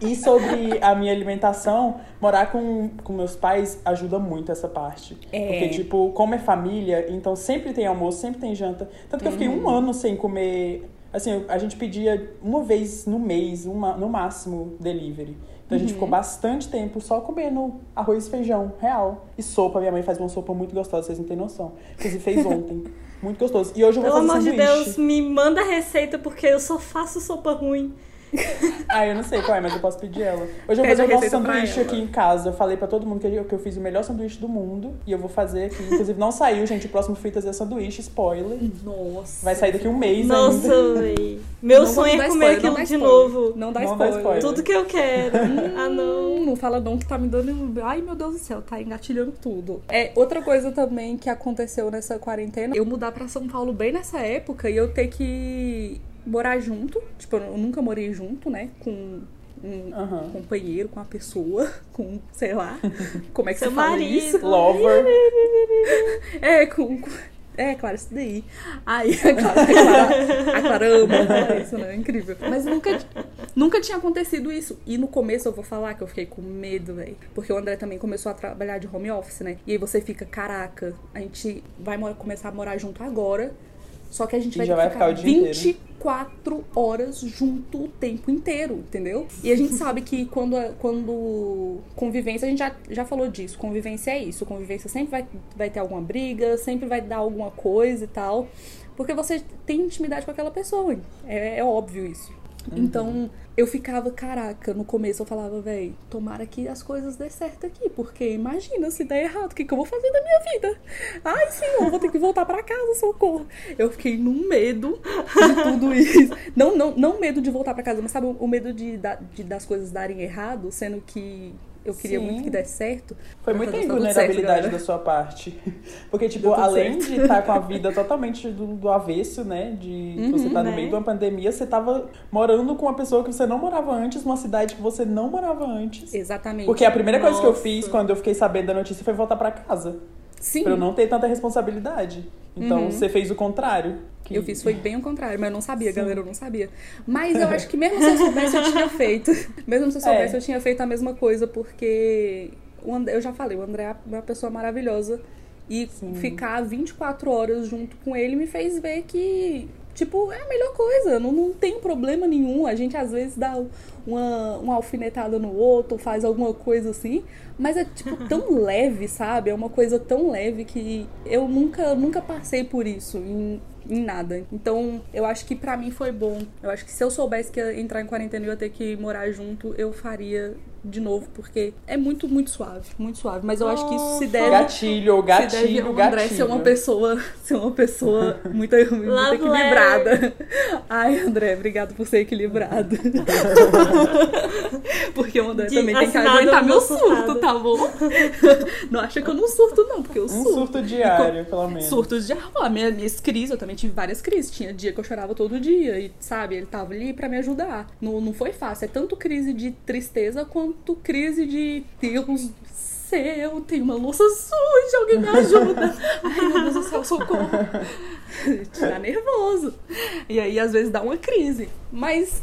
E sobre a minha alimentação, morar com, com meus pais ajuda muito essa parte. É. Porque, tipo, como é família, então sempre tem almoço, sempre tem janta. Tanto que eu fiquei Uhum. um ano sem comer. Assim, a gente pedia uma vez no mês, uma, no máximo, delivery. Então a gente Uhum. ficou bastante tempo só comendo arroz e feijão, real. E sopa. Minha mãe faz uma sopa muito gostosa, vocês não têm noção. Inclusive fez ontem. muito gostoso. E hoje eu vou Pelo fazer amor de sanduíche. Deus, me manda a receita porque eu só faço sopa ruim. Ah, eu não sei qual é, mas eu posso pedir ela. Hoje eu vou Pede fazer a o nosso sanduíche aqui em casa. Eu falei pra todo mundo que eu, que eu fiz o melhor sanduíche do mundo. E eu vou fazer aqui. Inclusive, não saiu, gente. O próximo Fritas é sanduíche, spoiler. Nossa. Vai sair daqui um mês Nossa, ainda. véi. Meu Não sonho é comer spoiler, aquilo de spoiler. novo. Não dá Não dá spoiler. spoiler. Tudo que eu quero. ah, não. Hum, não fala não que tá me dando. Ai, meu Deus do céu, tá engatilhando tudo. É, outra coisa também que aconteceu nessa quarentena, eu mudar pra São Paulo bem nessa época e eu ter que morar junto. Tipo, eu nunca morei junto, né? Com um Aham. companheiro, com uma pessoa, com, sei lá, como é que Seu você fala marido. isso? Lover. É, com. com- É, claro, isso daí. Aí, a Clara, a Clara, a Clara ama isso, né? É incrível. Mas nunca, nunca tinha acontecido isso. E no começo eu vou falar que eu fiquei com medo, velho. Porque o André também começou a trabalhar de home office, né? E aí você fica, caraca, a gente vai começar a morar junto agora. Só que a gente vai vai ficar o dia inteiro. 24 horas junto o tempo inteiro, entendeu? E a gente sabe que quando, quando convivência, a gente já, já falou disso, convivência é isso, convivência sempre vai, vai ter alguma briga, sempre vai dar alguma coisa e tal, porque você tem intimidade com aquela pessoa, é, é óbvio isso. Então, eu ficava, caraca, no começo eu falava, véi, tomara que as coisas dê certo aqui, porque imagina se der errado, o que, que eu vou fazer da minha vida? Ai, senhor, vou ter que voltar pra casa, socorro. Eu fiquei num medo de tudo isso. Não, não, não medo de voltar pra casa, mas sabe o, medo de, de das coisas darem errado, sendo que eu queria Sim. muito que desse certo. Foi Tá muita certo, invulnerabilidade galera. da sua parte. Porque, tipo, além certo. de estar com a vida totalmente do, do avesso, né? De você estar no né? meio de uma pandemia, você tava morando com uma pessoa que você não morava antes, numa cidade que você não morava antes. Exatamente. Porque a primeira coisa que eu Nossa. fiz quando eu fiquei sabendo da notícia foi voltar pra casa. Sim, Pra eu não ter tanta responsabilidade. Então Uhum. você fez o contrário. que- eu fiz foi bem o contrário, mas eu não sabia, Sim. galera, eu não sabia. Mas eu acho que mesmo se eu soubesse, eu tinha feito. Mesmo se eu soubesse, É. eu tinha feito a mesma coisa, porque eu já falei, o André é uma pessoa maravilhosa. E Sim. ficar 24 horas junto com ele me fez ver que, tipo, é a melhor coisa. Não, não tem problema nenhum. A gente às vezes dá uma, uma alfinetada no outro, faz alguma coisa assim. Mas é, tipo, tão leve, sabe? É uma coisa tão leve que eu nunca, nunca passei por isso em, em nada. Então, eu acho que pra mim foi bom. Eu acho que se eu soubesse que ia entrar em quarentena e ia ter que morar junto, eu faria de novo, porque é muito, muito suave. Muito suave. Mas eu acho que isso se deve. Gatilho, se deve gatilho, ao André gatilho. ser uma pessoa, ser uma pessoa muito, muito equilibrada. Ai, André, obrigado por ser equilibrado. Porque o André De- também tem que aguentar meu surto, tá bom? Não acha que eu não surto, não, porque eu Um surto. surto diário, pelo menos. Surtos de ah, minha, minhas crises, eu também tive várias crises. Tinha dia que eu chorava todo dia, e sabe, ele tava ali pra me ajudar. Não, não foi fácil. É tanto crise de tristeza quanto crise de Deus do céu, tem uma louça suja, alguém me ajuda. Ai, meu Deus do céu, socorro. Te dá nervoso. E aí, às vezes, dá uma crise. Mas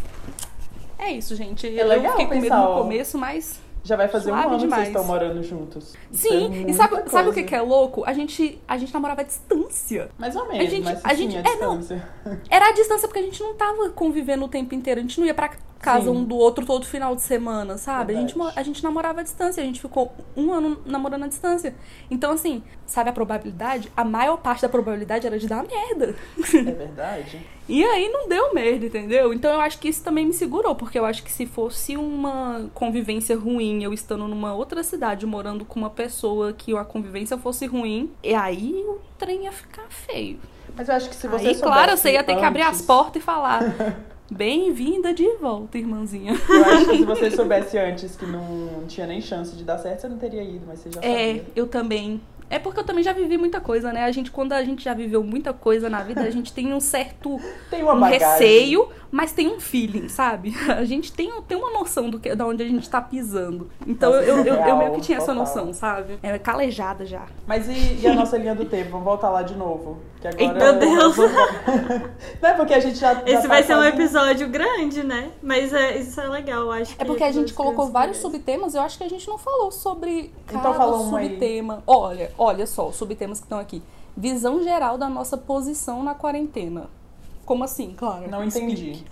é isso, gente. eu legal fiquei com medo pensar, no começo, mas Já vai fazer um Suave ano que demais. vocês estão morando juntos. Isso é Sim, e sabe, sabe o que, que é louco? A gente, a gente namorava à distância. Mais ou menos, gente- mas a sim, gente- a é, não. distância. Era a distância porque a gente não tava convivendo o tempo inteiro. A gente não ia pra casa Sim. um do outro todo final de semana, sabe? A gente, a gente namorava à distância. A gente ficou um ano namorando à distância. Então, assim, sabe a probabilidade? A maior parte da probabilidade era de dar merda. É verdade. E aí não deu merda, entendeu? Então eu acho que isso também me segurou, porque eu acho que se fosse uma convivência ruim, eu estando numa outra cidade, morando com uma pessoa que a convivência fosse ruim, e aí o trem ia ficar feio. Mas eu acho que se você Aí, claro, você ia ter que abrir as portas e falar: Bem-vinda de volta, irmãzinha. Eu acho que se você soubesse antes que não tinha nem chance de dar certo, você não teria ido, mas você já É, sabia. eu também. É porque eu também já vivi muita coisa, né? A gente, quando a gente já viveu muita coisa na vida, a gente tem um certo Tem um receio, mas tem um feeling, sabe? A gente tem, tem uma noção do que, da onde a gente tá pisando. Então Nossa, eu, eu, eu, eu real, meio que tinha essa total. noção, sabe? É calejada já. Mas e, e a nossa linha do tempo? Vamos voltar lá de novo. Que agora meu Deus. Não é porque a gente já. já Esse tá vai ser um episódio grande, né? Mas é, isso é legal, eu acho. É que porque a gente colocou vários subtemas, eu acho que a gente não falou sobre Então cada um aí. subtema. Olha, olha só, os subtemas que estão aqui. Visão geral da nossa posição na quarentena. Como assim, claro? Não entendi.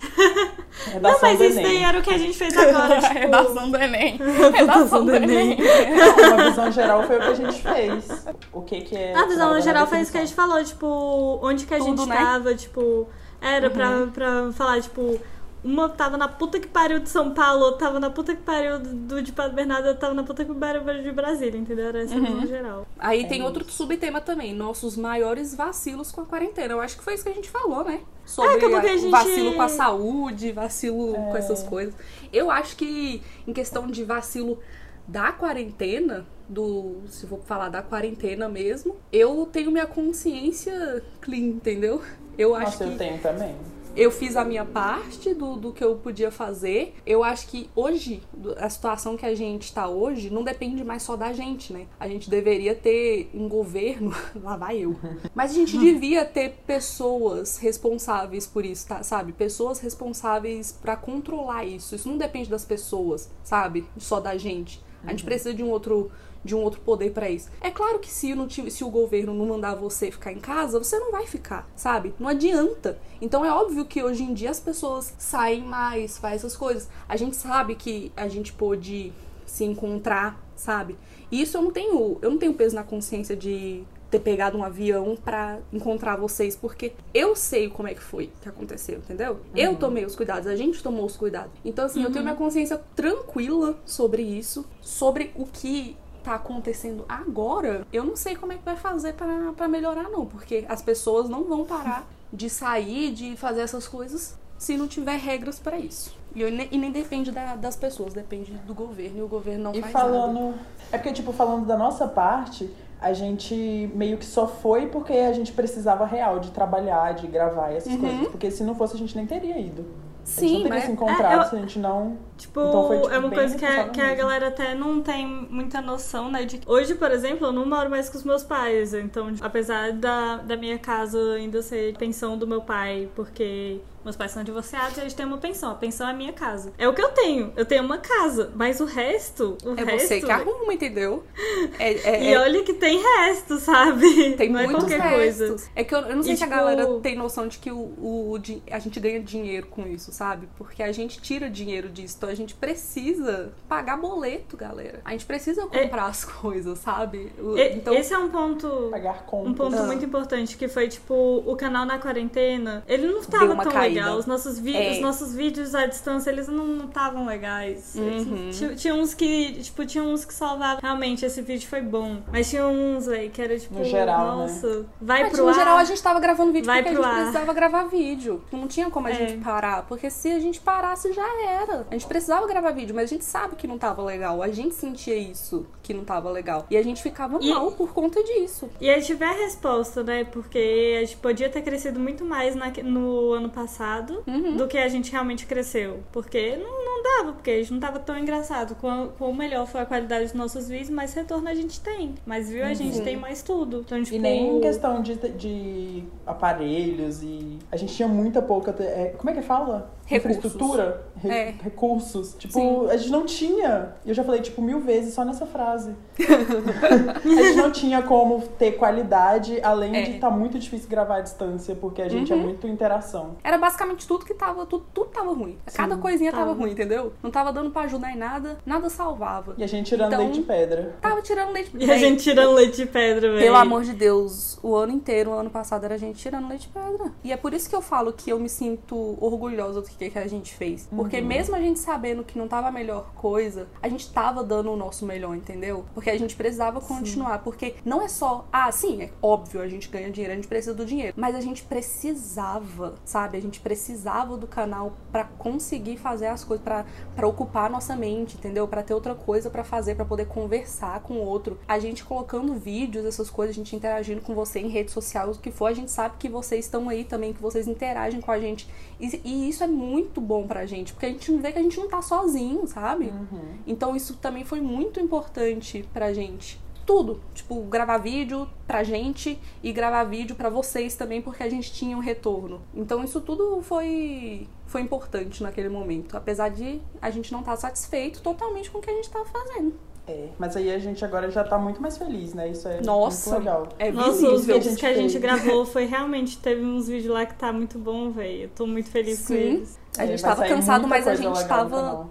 Não, Redação mas do isso daí era o que a gente fez agora, tipo... Redação do Enem. Redação do Enem. Não, uma visão geral foi o que a gente fez. O que que é. A visão geral foi isso que a gente falou, tipo, onde que a Tudo, gente né? tava, tipo, era pra, pra falar, tipo, uma tava na puta que pariu de São Paulo, outra tava na puta que pariu do, de Padre Bernardo, outra tava na puta que pariu de Brasília, entendeu? Era essa visão geral. Aí É tem isso. outro subtema também, nossos maiores vacilos com a quarentena. Eu acho que foi isso que a gente falou, né? Sobre acabou que a a- gente- vacilo com a saúde, vacilo com É. essas coisas. Eu acho que em questão de vacilo da quarentena, do se vou falar da quarentena mesmo, eu tenho minha consciência clean, entendeu? Eu acho Nossa, que eu tenho também. Eu fiz a minha parte do, do que eu podia fazer. Eu acho que hoje, a situação que a gente tá hoje, não depende mais só da gente, né? A gente deveria ter um governo, lá vai eu. Mas a gente devia ter pessoas responsáveis por isso, tá? sabe? Pessoas responsáveis pra controlar isso. Isso não depende das pessoas, sabe? Só da gente. A gente precisa de um outro de um outro poder pra isso. É claro que se, não tive- se o governo não mandar você ficar em casa, você não vai ficar, sabe? Não adianta. Então é óbvio que hoje em dia as pessoas saem mais, fazem essas coisas. A gente sabe que a gente pôde se encontrar, sabe? E isso eu não tenho, eu não tenho peso na consciência de ter pegado um avião pra encontrar vocês, porque eu sei como é que foi que aconteceu, entendeu? Eu tomei os cuidados, a gente tomou os cuidados. Então, assim, eu tenho minha consciência tranquila sobre isso, sobre o que tá acontecendo agora. Eu não sei como é que vai fazer pra melhorar, não, porque as pessoas não vão parar de sair, de fazer essas coisas, se não tiver regras pra isso. E, eu e nem depende da- das pessoas, depende do governo, e o governo não E faz nada. falando. É porque, tipo, falando da nossa parte, a gente meio que só foi porque a gente precisava real de trabalhar, de gravar essas coisas. Porque se não fosse, a gente nem teria ido. Sim, teria mas se encontrado É, eu- se a gente não. Tipo, Então foi, tipo, é uma coisa que a, que a galera até não tem muita noção, né? De que hoje, por exemplo, eu não moro mais com os meus pais. Então, apesar da, da minha casa ainda ser pensão do meu pai, porque meus pais são divorciados e eles têm uma pensão. A pensão é a minha casa. É o que eu tenho. Eu tenho uma casa. Mas o resto. O É resto, você que arruma, entendeu? É, é- E é- olha que tem resto, sabe? tem não é muitos coisa. restos. É que eu, eu não sei E, se a tipo- galera tem noção de que o, o, di- a gente ganha dinheiro com isso, sabe? Porque a gente tira dinheiro disso. Então a gente precisa pagar boleto, galera. A gente precisa comprar as coisas, sabe? O- E- Então, Esse é um ponto. Pagar contas. Um ponto Ah. muito importante que foi, tipo, o canal na quarentena, ele não Deu tava uma tão caída. Legal. Os nossos, vi- É. os nossos vídeos à distância, eles não estavam legais. Uhum. Tinha, tinha uns que, tipo, tinha uns que salvavam. Realmente, esse vídeo foi bom. Mas tinha uns, véi, que era, tipo, No geral, né? nossa, vai Mas, pro no ar. geral, a gente tava gravando vídeo Vai porque a pro gente ar. precisava gravar vídeo. Não tinha como a É. gente parar. Porque se a gente parasse, já era. A gente precisava gravar vídeo, mas a gente sabe que não tava legal. A gente sentia isso, que não tava legal. E a gente ficava E- mal por conta disso. E aí tiver a resposta, né? Porque a gente podia ter crescido muito mais na- no ano passado Uhum. do que a gente realmente cresceu. Porque não, não dava, porque a gente não tava tão engraçado. Quão, melhor foi a qualidade dos nossos vídeos, mais retorno a gente tem. Mais view a gente Uhum. tem mais tudo. Então, tipo, E nem em questão de, de aparelhos e. A gente tinha muita pouca. te- é, como é que fala? Recursos. Infraestrutura? Re- É. Recursos. Tipo, Sim. a gente não tinha. Eu já falei, tipo, mil vezes só nessa frase. a gente não tinha como ter qualidade, além É. de estar muito difícil gravar à distância, porque a gente Uhum. é muito interação. Era basicamente tudo que tava, tudo, tudo tava ruim. Cada coisinha tava. tava. ruim, entendeu? Não tava dando pra ajudar em nada, nada salvava. E a gente tirando Então- leite de pedra. Tava tirando leite E a gente tirando leite de pedra, velho. Pelo amor de Deus, o ano inteiro, o ano passado, era a gente tirando leite de pedra. E é por isso que eu falo que eu me sinto orgulhosa do que que, que a gente fez. Porque Uhum. mesmo a gente sabendo que não tava a melhor coisa, a gente tava dando o nosso melhor, entendeu? Porque a gente precisava continuar. Porque não é só, ah, sim, é óbvio, a gente ganha dinheiro, a gente precisa do dinheiro. Mas a gente precisava, sabe? A gente precisava do canal pra conseguir fazer as coisas, pra ocupar a nossa mente, entendeu? Pra ter outra coisa pra fazer, pra poder conversar com o outro. A gente colocando vídeos, essas coisas, a gente interagindo com você em rede social, o que for, a gente sabe que vocês estão aí também, que vocês interagem com a gente. E, e isso é muito bom pra gente, porque a gente vê que a gente não tá sozinho, sabe? Então isso também foi muito importante pra gente. Tudo, tipo, gravar vídeo pra gente e gravar vídeo pra vocês também, porque a gente tinha um retorno. Então isso tudo foi foi importante naquele momento, apesar de a gente não estar satisfeito totalmente com o que a gente tava fazendo. É, mas aí a gente agora já tá muito mais feliz, né? Isso é Nossa, muito legal. é Nossa, os visível. que a vídeos gente que a gente gravou foi realmente. Teve uns vídeos lá que tá muito bom, velho. Eu tô muito feliz com Sim. eles. A É, gente vai tava cansado, mas a gente tava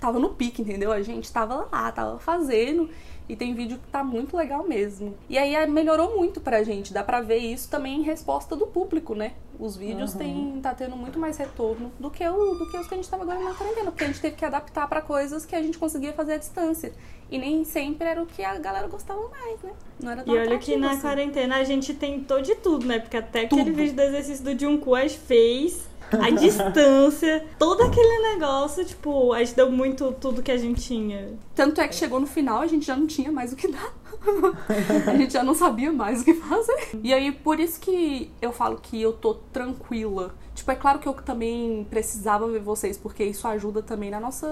tava no pique, entendeu? A gente tava lá, tava fazendo. E tem vídeo que tá muito legal mesmo. E aí é, melhorou muito pra gente. Dá pra ver isso também em resposta do público, né? Os vídeos Uhum. tem, tá tendo muito mais retorno do que, o, do que os que a gente tava agora na quarentena. Porque a gente teve que adaptar pra coisas que a gente conseguia fazer à distância. E nem sempre era o que a galera gostava mais, né? Não era tão E olha que na assim. quarentena a gente tentou de tudo, né? Porque até aquele Tudo. vídeo do exercício do gente fez, a distância, todo aquele negócio, tipo, a gente deu muito tudo que a gente tinha. Tanto é que chegou no final, a gente já não tinha mais o que dar. a gente já não sabia mais o que fazer. E aí, por isso que eu falo que eu tô tranquila. Tipo, é claro que eu também precisava ver vocês, porque isso ajuda também na nossa,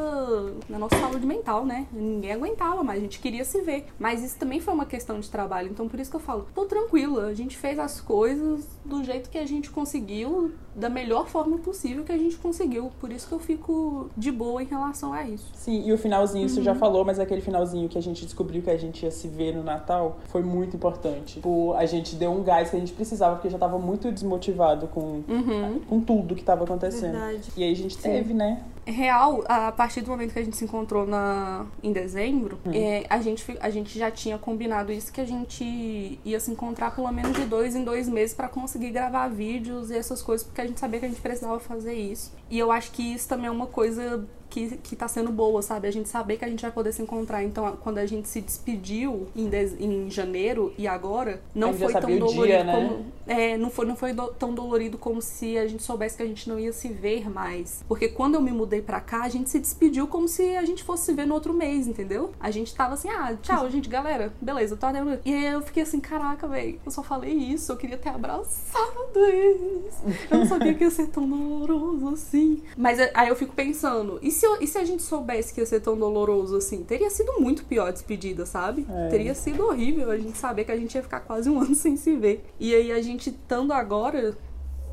na nossa saúde mental, né? Ninguém aguentava mais, a gente queria se ver. Mas isso também foi uma questão de trabalho. Então, por isso que eu falo, tô tranquila. A gente fez as coisas do jeito que a gente conseguiu, da melhor forma possível que a gente conseguiu. Por isso que eu fico de boa em relação a isso. Sim, e o finalzinho, você Uhum. já falou, mas aquele finalzinho que a gente descobriu que a gente ia se ver no Natal foi muito importante. Tipo, a gente deu um gás que a gente precisava, porque já tava muito desmotivado com, Uhum. com tudo que tava acontecendo. Verdade. E aí a gente teve, né? Real, a partir do momento que a gente se encontrou na, em dezembro, é, a, gente, a gente já tinha combinado isso que a gente ia se encontrar pelo menos de dois em dois meses pra conseguir gravar vídeos e essas coisas, porque a gente sabia que a gente precisava fazer isso. E eu acho que isso também é uma coisa que, que tá sendo boa, sabe? A gente saber que a gente vai poder se encontrar. Então, quando a gente se despediu em, em janeiro e agora, não foi tão sabia o dia, dolorido né? como. É, não foi, não foi do- tão dolorido como se a gente soubesse que a gente não ia se ver mais. Porque quando eu me mudei pra cá, a gente se despediu como se a gente fosse se ver no outro mês, entendeu? A gente tava assim, ah, tchau, gente, galera, beleza, tô adendo. E aí eu fiquei assim, caraca, velho, eu só falei isso, eu queria ter abraçado eles. Eu não sabia que ia ser tão doloroso assim. Mas é, aí eu fico pensando, e se, eu- e se a gente soubesse que ia ser tão doloroso assim? Teria sido muito pior a despedida, sabe? É. Teria sido horrível a gente saber que a gente ia ficar quase um ano sem se ver. E aí a gente estando agora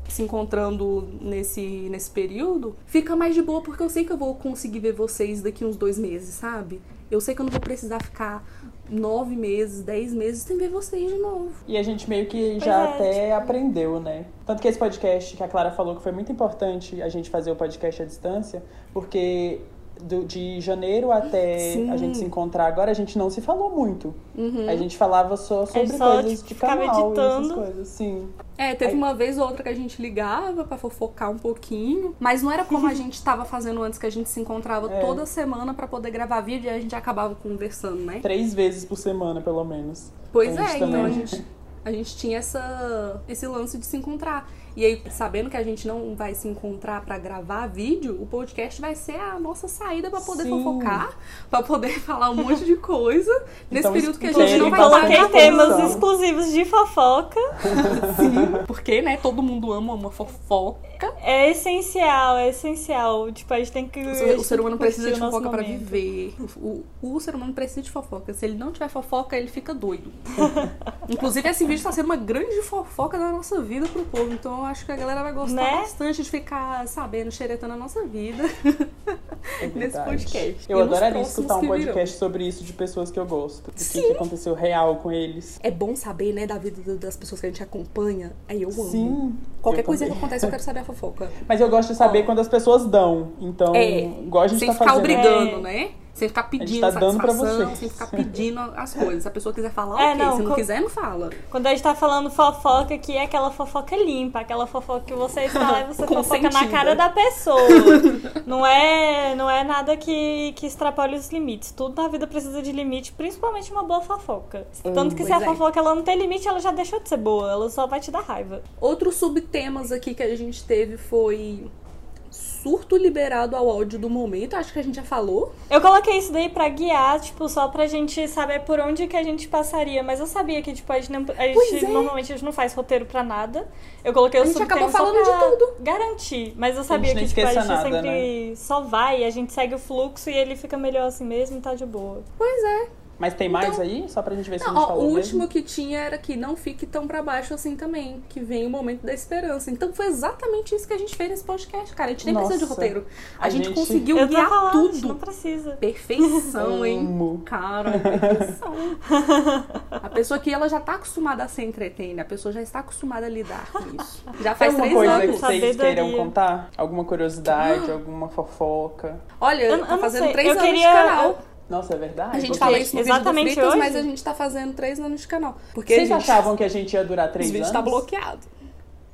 se encontrando nesse, nesse período, fica mais de boa porque eu sei que eu vou conseguir ver vocês daqui uns dois meses, sabe? Eu sei que eu não vou precisar ficar nove meses, dez meses sem ver vocês de novo. E a gente meio que Pois já é, até aprendeu, né? Tanto que esse podcast que a Clara falou que foi muito importante a gente fazer o podcast à distância, porque do- de janeiro até Sim. a gente se encontrar agora, a gente não se falou muito. Uhum. A gente falava só sobre só, coisas tipo, de ficava canal e essas editando. coisas, sim. É, teve Aí- uma vez ou outra que a gente ligava pra fofocar um pouquinho, mas não era como a gente tava fazendo antes, que a gente se encontrava É. toda semana pra poder gravar vídeo e a gente acabava conversando, né? Três vezes por semana, pelo menos. Pois A gente é, então a também. gente, a gente tinha essa, esse lance de se encontrar. E aí, sabendo que a gente não vai se encontrar pra gravar vídeo, o podcast vai ser a nossa saída pra poder Sim. fofocar, pra poder falar um monte de coisa nesse Então, período que a gente não vai estar Coloquei temas atenção. exclusivos de fofoca. Sim, porque, né, todo mundo ama uma fofoca. É essencial, é essencial. Tipo, a gente tem que. O ser, o ser humano precisa de fofoca pra momento. viver. O, o- o ser humano precisa de fofoca. Se ele não tiver fofoca, ele fica doido. Inclusive, esse vídeo tá sendo uma grande fofoca da nossa vida pro povo. Então, eu acho que a galera vai gostar Né? bastante de ficar sabendo, xeretando a nossa vida É nesse podcast. Eu E adoraria escutar um podcast sobre isso de pessoas que eu gosto. O que, aconteceu real com eles. É bom saber, né, da vida das pessoas que a gente acompanha. Aí eu amo. Sim. Qualquer eu coisinha que acontece, eu quero saber a fofoca. Mas eu gosto de saber Ó. quando as pessoas dão. Então, É, igual a gente Sem tá ficar fazendo. obrigando, É. né? Sem ficar pedindo tá dando pra satisfação, vocês. sem ficar pedindo as coisas. Se a pessoa quiser falar, É, ok. não, Se não co- quiser, não fala. Quando a gente tá falando fofoca aqui, é aquela fofoca limpa, aquela fofoca que você está e você fofoca na cara da pessoa. não é, não é nada que, que extrapole os limites. Tudo na vida precisa de limite, principalmente uma boa fofoca. Tanto que se a é. fofoca ela não tem limite, ela já deixou de ser boa, ela só vai te dar raiva. Outros subtemas aqui que a gente teve foi surto liberado ao áudio do momento. Acho que a gente já falou. Eu coloquei isso daí pra guiar, tipo, só pra gente saber por onde que a gente passaria. Mas eu sabia que, tipo, a gente, não, a gente é. normalmente a gente não faz roteiro pra nada. Eu coloquei o A gente acabou falando de tudo. Garantir. Mas eu sabia que, tipo, a gente nada, sempre só vai, a gente segue o fluxo e ele fica melhor assim mesmo e tá de boa. Pois é. Mas tem mais Então- aí? Só pra gente ver se a Não, gente ó, falou o mesmo. último que tinha era que não fique tão pra baixo assim também. Que vem o momento da esperança. Então foi exatamente isso que a gente fez nesse podcast, cara. A gente nem precisa de Nossa. roteiro. A, A gente, gente- conseguiu eu guiar falando, a gente não tudo. precisa. Perfeição, hein? Amo. Cara, perfeição. A pessoa que ela já tá acostumada a ser entretenida, a pessoa já está acostumada a lidar com isso. Já Tem faz alguma três coisa anos. que vocês Sabedoria. queiram contar? Alguma curiosidade, alguma fofoca? Olha, Eu- tá não fazendo sei, três eu anos queria- de canal. Nossa, é verdade? A gente Porque fala isso no Exatamente vídeo do Fritas, hoje? mas a gente tá fazendo três anos de canal. Porque Vocês gente, achavam que a gente ia durar três vídeos anos? tá bloqueado.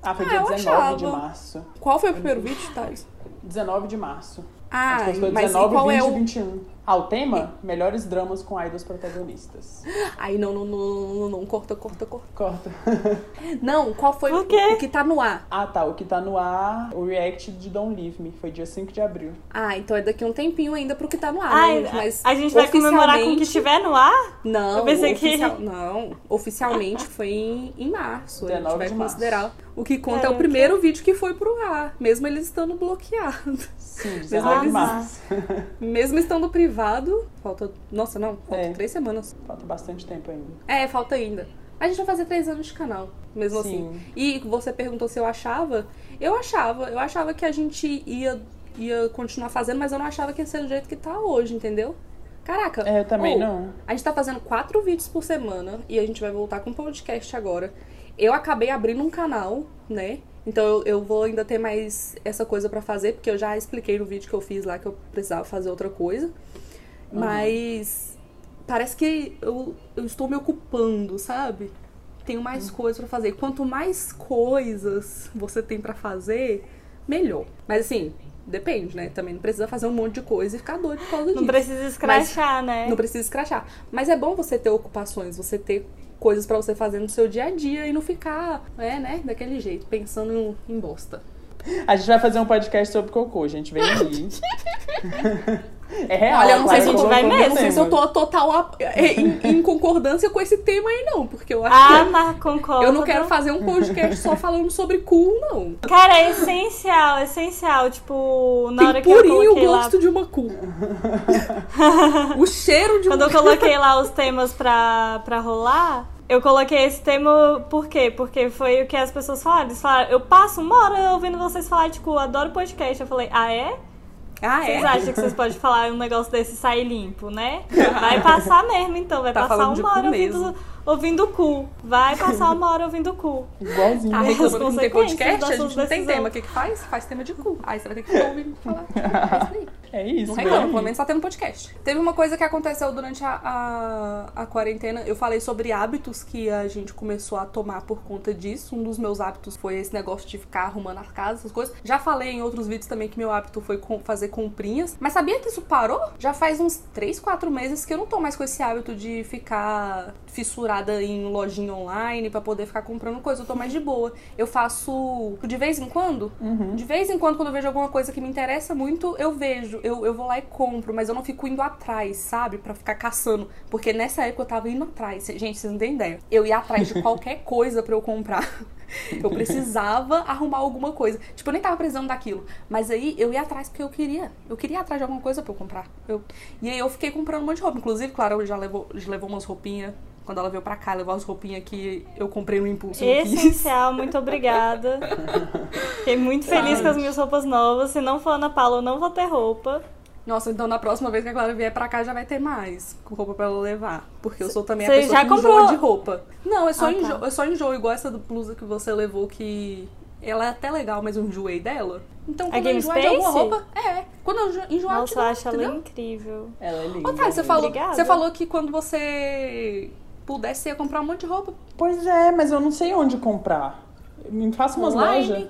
Ah, foi Ah, dia eu 19 de achava. março. Qual foi o primeiro vídeo, Thales? 19 de março. Ah, a gente postou mas e 19, qual 20 é e o... 21. Ah, o tema? Melhores dramas com idols protagonistas. Aí não, não, não, não, não, não, corta, corta, corta. Corta. Não, qual foi Por quê? o que tá no ar? Ah, tá. O que tá no ar, o react de Don't Leave Me. Foi dia 5 de abril. Ah, então é daqui a um tempinho ainda pro que tá no ar, Ai, né? Mas a gente vai comemorar com o que estiver no ar? Não, Eu pensei que- oficial- não, oficialmente foi em, em março. A gente 19 vai de março. considerar. O que conta é o primeiro vídeo que foi pro ar, mesmo eles estando bloqueados. Sim, 19 de eles- março. Mesmo estando privado, falta. Nossa, não, falta É. três semanas. Falta bastante tempo ainda. É, falta ainda. A gente vai fazer três anos de canal, mesmo Sim. assim. E você perguntou se eu achava. Eu achava, eu achava que a gente ia, ia continuar fazendo, mas eu não achava que ia ser do jeito que tá hoje, entendeu? Caraca. É, eu também ou, não. A gente tá fazendo quatro vídeos por semana e a gente vai voltar com podcast agora. Eu acabei abrindo um canal, né? Então eu, eu vou ainda ter mais essa coisa pra fazer, porque eu já expliquei no vídeo que eu fiz lá que eu precisava fazer outra coisa. Mas parece que eu, eu estou me ocupando, sabe? Tenho mais coisas pra fazer. Quanto mais coisas você tem pra fazer, melhor. Mas assim, depende, né? Também não precisa fazer um monte de coisa e ficar doido por causa disso. Não precisa escrachar, né? Não precisa escrachar. Mas é bom você ter ocupações, você ter coisas pra você fazer no seu dia a dia e não ficar, é, né, daquele jeito, pensando em, em bosta. A gente vai fazer um podcast sobre cocô, gente. Vem aí. É real. Olha, eu não sei se a gente vai mesmo, Não sei se eu tô total a- em, em concordância com esse tema aí, não, porque eu acho Ah, que mas concordo. eu não quero fazer um podcast só falando sobre cu, não. Cara, é essencial, é essencial. Tipo, na hora Tem que eu purinho coloquei lá... gosto de uma cu. o cheiro de Quando uma eu coloquei lá os temas pra, pra rolar, eu coloquei esse tema por quê? Porque foi o que as pessoas falaram. Eles falaram, eu passo uma hora ouvindo vocês falar de cu, adoro podcast. Eu falei, ah, é? Ah, Vocês é? acham que vocês podem falar um negócio desse e sair limpo, né? Vai passar mesmo, então. Vai Tá passar uma hora mesmo. Ouvindo, o cu. Vai passar uma hora ouvindo o cu. Igualzinho. Tá reclamando que não tem podcast, a gente não tem tema. O que que faz? Faz tema de cu. Aí você vai ter que ouvindo falar. É isso aí. É isso, Não reclama, aí. pelo menos tá tendo podcast. Teve uma coisa que aconteceu durante a, a, a quarentena. Eu falei sobre hábitos que a gente começou a tomar por conta disso. Um dos meus hábitos foi esse negócio de ficar arrumando as casas, essas coisas. Já falei em outros vídeos também que meu hábito foi com- fazer comprinhas. Mas sabia que isso parou? Já faz uns 3, 4 meses que eu não tô mais com esse hábito de ficar fissurada em lojinha online pra poder ficar comprando coisa. Eu tô mais de boa. Eu faço de vez em quando. Uhum. De vez em quando, quando eu vejo alguma coisa que me interessa muito, eu vejo. Eu, eu vou lá e compro, mas eu não fico indo atrás, sabe? Pra ficar caçando. Porque nessa época eu tava indo atrás. Gente, vocês não têm ideia. Eu ia atrás de qualquer coisa pra eu comprar. Eu precisava arrumar alguma coisa. Tipo, eu nem tava precisando daquilo. Mas aí eu ia atrás porque eu queria. Eu queria ir atrás de alguma coisa pra eu comprar. Eu... E aí eu fiquei comprando um monte de roupa. Inclusive, claro, já levou, já levou umas roupinhas. Quando ela veio pra cá, levou as roupinhas que eu comprei no impulso. eu. Essencial, muito obrigada. Fiquei muito feliz com as minhas roupas novas. Se não for Ana Paula, eu não vou ter roupa. Nossa, então na próxima vez que a Clara vier pra cá já vai ter mais com roupa pra ela levar. Porque eu sou também a Você pessoa já que comprou? enjoa de roupa. Não, é só, Ah, enjoo, tá. é só enjoo, igual essa blusa que você levou que. Ela é até legal, mas eu enjoei dela. Então, A quando eu Game enjoar de alguma roupa, é. Quando eu enjoar, eu Nossa, te eu dou, acho ela incrível. Ela é linda. Ô, Thay, você né? falou, Obrigada. você falou que quando você pudesse, você ia comprar um monte de roupa. Pois é, mas eu não sei onde comprar. Me faça umas Online? lojas.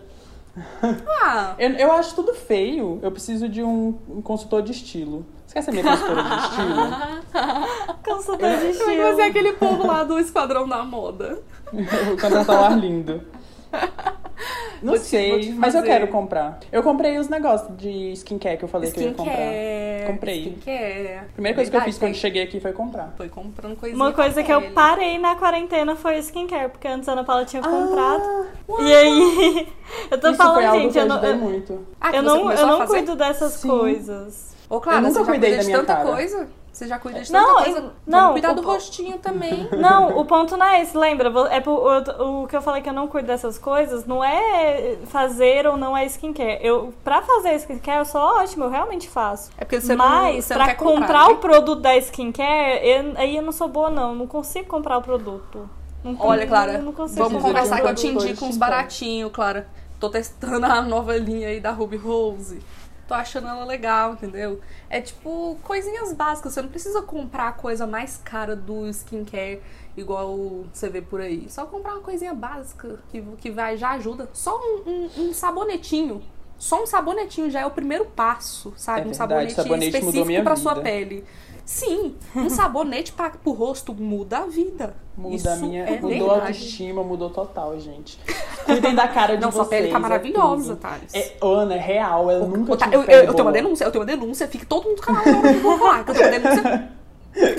Ah, Eu, eu acho tudo feio. Eu preciso de um, um consultor de estilo. Você quer ser minha consultora de estilo? Consultor de eu estilo. ia fazer aquele povo lá do Esquadrão da Moda. Eu vou contratar o Arlindo. Não Vou te- sei, mas eu quero comprar. Eu comprei os negócios de skincare que eu falei que eu ia comprar. Skincare. Comprei. Skincare. A primeira coisa que eu Verdade, fiz quando cheguei aqui foi comprar. Foi comprando coisinha Uma coisa que eu pele. parei na quarentena foi o skincare, porque antes a Ana Paula tinha comprado. Ah, E aí, eu tô isso falando, foi algo gente, que eu eu não, eu, muito. Ah, eu não, eu não cuido dessas Sim. coisas. Ô, Clara, Eu nunca você já cuidei da de minha tanta cara. coisa? Você já cuida de Não, tanta eu- coisa? não, Vamos cuidar do po- rostinho também. Não, o ponto não é esse, lembra? É o, o que eu falei que eu não cuido dessas coisas não é fazer ou não é skincare. Eu, pra fazer skincare eu sou ótima, eu realmente faço. É porque você Mas não, você pra não comprar, comprar né? o produto da skincare, eu- aí eu não sou boa não, não consigo comprar o produto. Não, Olha, Clara, eu não consigo vamos conversar que eu te indico uns skincare. baratinhos, Clara. Tô testando a nova linha aí da Ruby Rose. Tô achando ela legal, entendeu? É tipo coisinhas básicas. Você não precisa comprar a coisa mais cara do skincare igual você vê por aí. Só comprar uma coisinha básica que, que vai, já ajuda. Só um, um- um sabonetinho. Só um sabonetinho já é o primeiro passo, sabe? É um verdade, sabonete, sabonete mudou específico pra sua pele. Sim, um sabonete pra, pro rosto muda a vida. Muda Isso a minha. é mudou a autoestima, mudou total, gente. Cuidem da cara de Não, sua vocês. pele tá é maravilhosa, tudo. Thales. É, Ana, é real, ela nunca Ô, tá, eu, eu, eu tenho uma denúncia, eu tenho uma denúncia, fique todo mundo calado que eu vou falar, que eu tenho uma denúncia.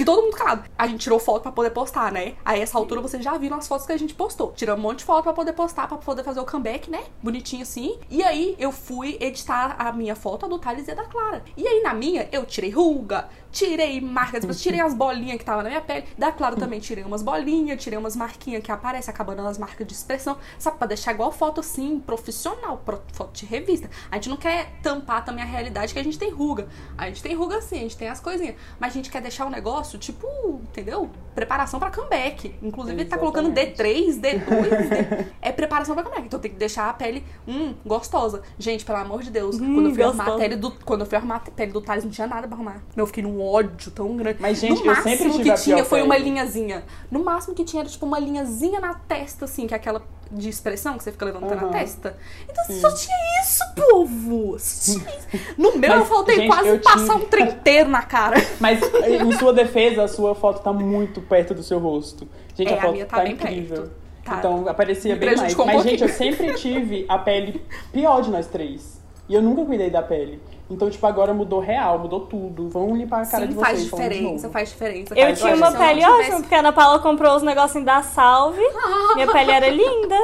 Todo mundo calado. A gente tirou foto pra poder postar, né? Aí essa altura vocês já viram as fotos que a gente postou. Tiramos um monte de foto pra poder postar, pra poder fazer o comeback, né? Bonitinho assim. E aí eu fui editar a minha foto a do Thales e a da Clara. E aí na minha eu tirei ruga, tirei marcas, depois tirei as bolinhas que tava na minha pele. Da Clara também tirei umas bolinhas, tirei umas marquinhas que aparecem, acabando nas marcas de expressão. Sabe, pra deixar igual foto assim, profissional, pro- foto de revista. A gente não quer tampar também a realidade que a gente tem ruga. A gente tem ruga sim, a gente tem as coisinhas. Mas a gente quer deixar o negócio, tipo, entendeu? Preparação pra comeback. Inclusive, ele tá colocando Exatamente. D3, D2, D... é preparação pra comeback. Então tem que deixar a pele, hum, gostosa. Gente, pelo amor de Deus, Hum, quando eu fui arrumar a pele do. Quando eu fui arrumar a pele do Thales, não tinha nada pra arrumar. Eu fiquei num ódio tão grande. Mas, gente, no eu máximo sempre tive que a tinha foi uma pele. linhazinha. No máximo que tinha era tipo uma linhazinha na testa, assim, que é aquela de expressão que você fica levantando Aham. a testa. Então só tinha isso, povo! Só tinha isso. No meu Mas, eu faltei gente, quase eu passar tive- um trem inteiro na cara. Mas em sua defesa, a sua foto tá muito perto do seu rosto. Gente, É, a a foto minha tá tá bem incrível. perto. Tá. Então aparecia bem mais. um Mas, gente, eu sempre tive a pele pior de nós três. E eu nunca cuidei da pele. Então, tipo, agora mudou real, mudou tudo. Vamos limpar a cara Sim, de vocês. faz vamos de diferença, faz diferença. Eu faz tinha diferença. uma eu não pele tivesse- ótima, porque a Ana Paula comprou os negocinhos da Salve. Minha pele era linda.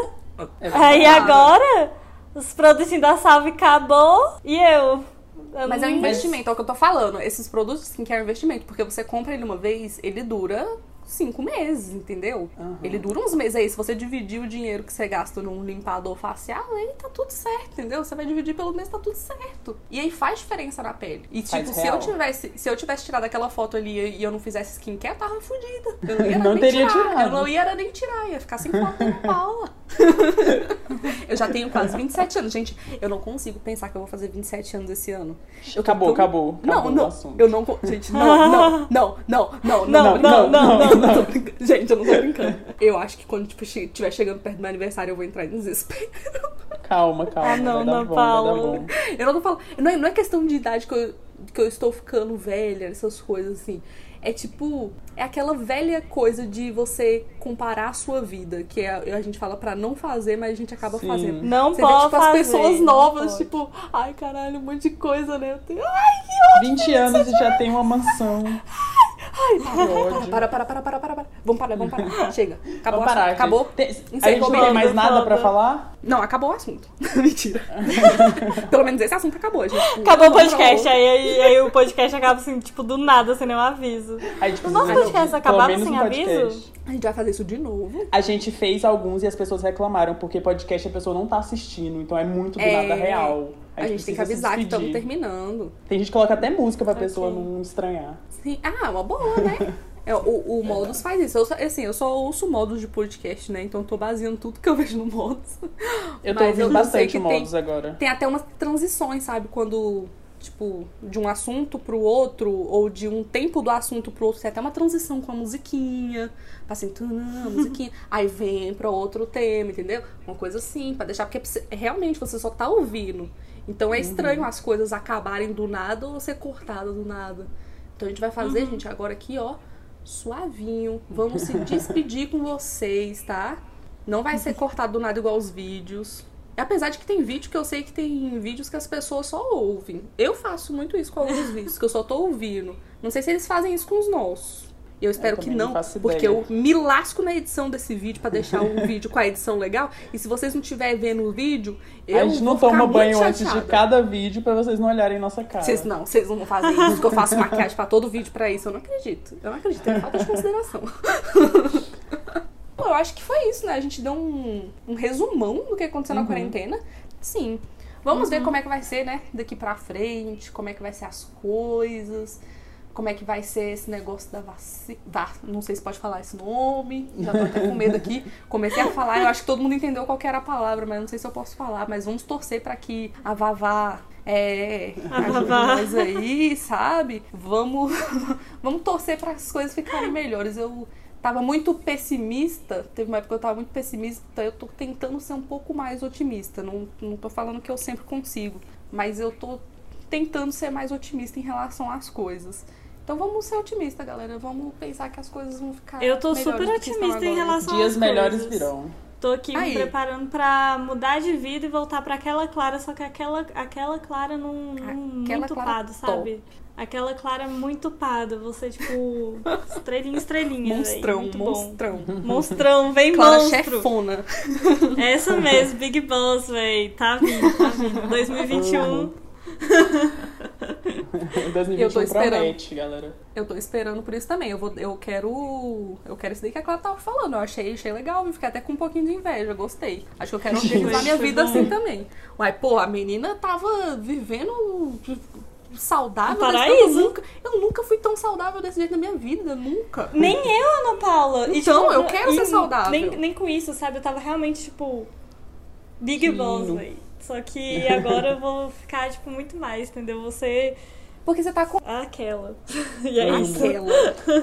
É Aí agora, os produtinhos da Salve acabou e eu. eu Mas é um não- investimento, é o que eu tô falando. Esses produtos skincare é um investimento, porque você compra ele uma vez, ele dura cinco meses, entendeu? Aham. Ele dura uns meses aí. Se você dividir o dinheiro que você gasta num limpador facial, aí tá tudo certo, entendeu? Você vai dividir pelo mês, tá tudo certo. E aí faz diferença na pele. E Faz tipo, se real. eu tivesse, se eu tivesse tirado aquela foto ali e eu não fizesse skincare, eu tava fodida. Eu não ia Não nem teria tirar. tirado. Eu não ia nem tirar, ia ficar sem foto da Paula. eu já tenho quase 27 anos. Gente, eu não consigo pensar que eu vou fazer 27 anos esse ano. Acabou, tão- acabou, Não, acabou não. assunto. Eu não. Gente, não, não, não, não, não, Não, não, não, não, não, tô brincando. Gente, eu não tô brincando. Eu acho que quando tipo, tiver chegando perto do meu aniversário, eu vou entrar em desespero. Calma, calma. Ah, não, bom, Paula. Eu não tô falando. Não é, não é questão de idade que eu, que eu estou ficando velha, essas coisas assim. É tipo, é aquela velha coisa de você comparar a sua vida, que é, a gente fala pra não fazer, mas a gente acaba Sim. fazendo. Não Você pode vê, tipo, as fazer, pessoas não novas, pode. tipo, ai caralho, um monte de coisa, né? Eu tenho, ai, 20 anos e já tem uma mansão. Ai, para, para, para, para, para, para, para. Vamos parar, vamos parar. Chega. Acabou Vamos o parar. Acabou. Tem- a gente não tem mais nada pra falar? Não, acabou o assunto. Mentira. Pelo menos esse assunto acabou, gente. Acabou o podcast, aí, aí, aí o podcast acaba assim, tipo, do nada, sem nenhum aviso. A gente O nosso podcast acabava sem um podcast. aviso? A gente vai fazer isso de novo. A gente fez alguns e as pessoas reclamaram, porque podcast a pessoa não tá assistindo, então é muito do É, nada real. A, gente tem que avisar que estamos terminando. Tem gente que coloca até música pra Ok. pessoa não estranhar. Sim. Ah, uma boa, né? É, o, o Modus faz isso. Eu, só- assim, eu só ouço Modus de podcast, né? Então eu tô baseando tudo que eu vejo no Modus. Eu tô Mas ouvindo eu bastante o tem- Modus agora. Tem até umas transições, sabe? Quando, tipo, de um assunto pro outro, ou de um tempo do assunto pro outro, tem até uma transição com a musiquinha. Passa assim, tanã, musiquinha. Aí vem pra outro tema, entendeu? Uma coisa assim, pra deixar, porque realmente você só tá ouvindo. Então é estranho as coisas acabarem do nada ou ser cortada do nada. Então a gente vai fazer, gente, agora aqui, ó, suavinho. Vamos se despedir com vocês, tá? Não vai ser cortado do nada igual os vídeos. Apesar de que tem vídeo que eu sei que tem vídeos que as pessoas só ouvem. Eu faço muito isso com alguns vídeos, que eu só tô ouvindo. Não sei se eles fazem isso com os nossos. Eu espero que também não porque eu me lasco na edição desse vídeo pra deixar o vídeo com a edição legal. E se vocês não estiverem vendo o vídeo, eu a gente não toma banho antes de chateada. cada vídeo pra vocês não olharem nossa cara. Vocês não, vocês não fazem isso, que eu faço maquiagem pra todo vídeo pra isso. Eu não acredito. Eu não acredito, é falta de consideração. Pô, eu acho que foi isso, né? A gente deu um, um resumão do que aconteceu na quarentena. Sim. Vamos ver como é que vai ser, né? Daqui pra frente, como é que vai ser as coisas, como é que vai ser esse negócio da vacina. Não sei se pode falar esse nome, já tô até com medo aqui. Comecei a falar, eu acho que todo mundo entendeu qual que era a palavra, mas não sei se eu posso falar. Mas vamos torcer pra que a Vavá é, A ajude nós aí, sabe? Vamos, vamos torcer para as coisas ficarem melhores. Eu tava muito pessimista, teve uma época que eu tava muito pessimista, eu tô tentando ser um pouco mais otimista. Não, não tô falando que eu sempre consigo, mas eu tô tentando ser mais otimista em relação às coisas. Então vamos ser otimistas, galera. Vamos pensar que as coisas vão ficar Eu tô melhores super do que estão otimista em relação Dias às melhores coisas. virão. Tô aqui Aí. me preparando pra mudar de vida e voltar pra aquela Clara, só que aquela, aquela Clara num, num Aquela muito Clara pado, sabe? Aquela Clara muito pada, você tipo estrelinha, estrelinha. Monstrão, Muito bom. monstrão. Monstrão, vem Clara monstro. chefona. É essa mesmo, Big Boss, véi. Tá vindo, tá vindo. 2021. 2021 Eu tô esperando. promete, galera. Eu tô esperando por isso também. Eu, vou, eu quero. Eu quero isso daí que a Clara tava falando. Eu achei, achei legal. Eu fiquei até com um pouquinho de inveja. Gostei. Acho que eu quero organizar minha vida bom. assim também. Uai, pô, a menina tava vivendo saudável. Um paraíso. Eu nunca, eu nunca fui tão saudável desse jeito na minha vida. Nunca. Nem eu, Ana Paula. E, Então, tipo, eu quero e ser saudável. Nem, nem com isso, sabe? Eu tava realmente, tipo, Big Sim. Boss, véi. Só que agora eu vou ficar, tipo, muito mais, entendeu? Você Porque você tá com aquela. E é isso. aquela.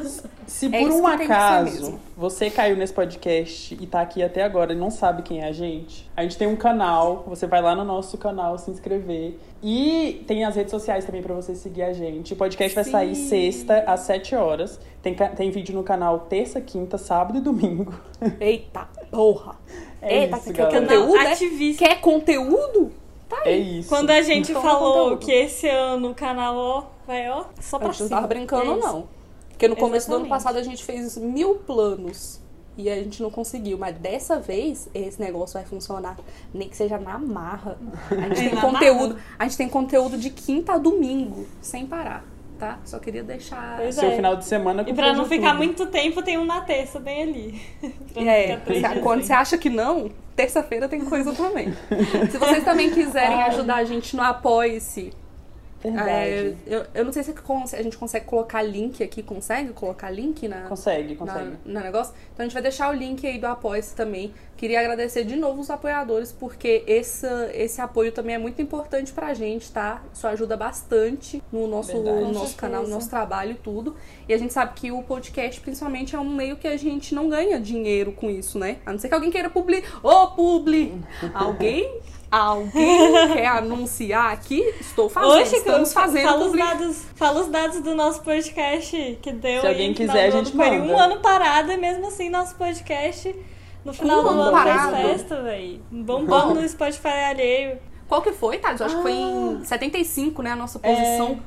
Se É por isso um acaso você caiu nesse podcast e tá aqui até agora e não sabe quem é a gente, a gente tem um canal, você vai lá no nosso canal se inscrever. E tem as redes sociais também pra você seguir a gente. O podcast vai Sim. sair sexta às 7 horas. Tem, tem vídeo no canal terça, quinta, sábado e domingo. Eita porra. É Eita, isso, que galera. conteúdo, Canal é? ativista. Quer conteúdo? Tá É aí. isso. Quando a gente Então, falou conteúdo. que esse ano o canal, ó, vai, ó, só A pra gente não cima. tava brincando, É não. Porque no começo do ano Exatamente. passado a gente fez mil planos e a gente não conseguiu. Mas dessa vez esse negócio vai funcionar. Nem que seja na marra. A gente É, tem conteúdo. marra. A gente tem conteúdo de quinta a domingo, sem parar. Tá? Só queria deixar. Pois Seu é. final de semana com E pra não ficar Tudo. muito tempo, tem um na terça bem ali. É, quando sem. você acha que não, terça-feira tem coisa também. Se vocês também quiserem ajudar a gente no Apoie-se, Verdade. é, eu, eu não sei se a gente consegue colocar link aqui. Consegue colocar link na, Consegue, na, consegue. no negócio. Então a gente vai deixar o link aí do Apoia-se também. Queria agradecer de novo os apoiadores, porque esse, esse apoio também é muito importante pra gente, tá? Isso ajuda bastante no nosso, Verdade. no nosso canal, no nosso trabalho e tudo. E a gente sabe que o podcast, principalmente, é um meio que a gente não ganha dinheiro com isso, né? A não ser que alguém queira publi. Ô, publi! Alguém? Alguém quer anunciar aqui? Estou fazendo. Oxe, Estamos fa- fazendo fala os, dados, fala os dados do nosso podcast que deu Se alguém quiser, a gente Foi manda. um ano parado e mesmo assim nosso podcast no final Um do ano parado? fez festa, velho. Bombando no Spotify alheio. Qual que foi, Thales? Eu acho que foi Ah. em 75, né? A nossa posição.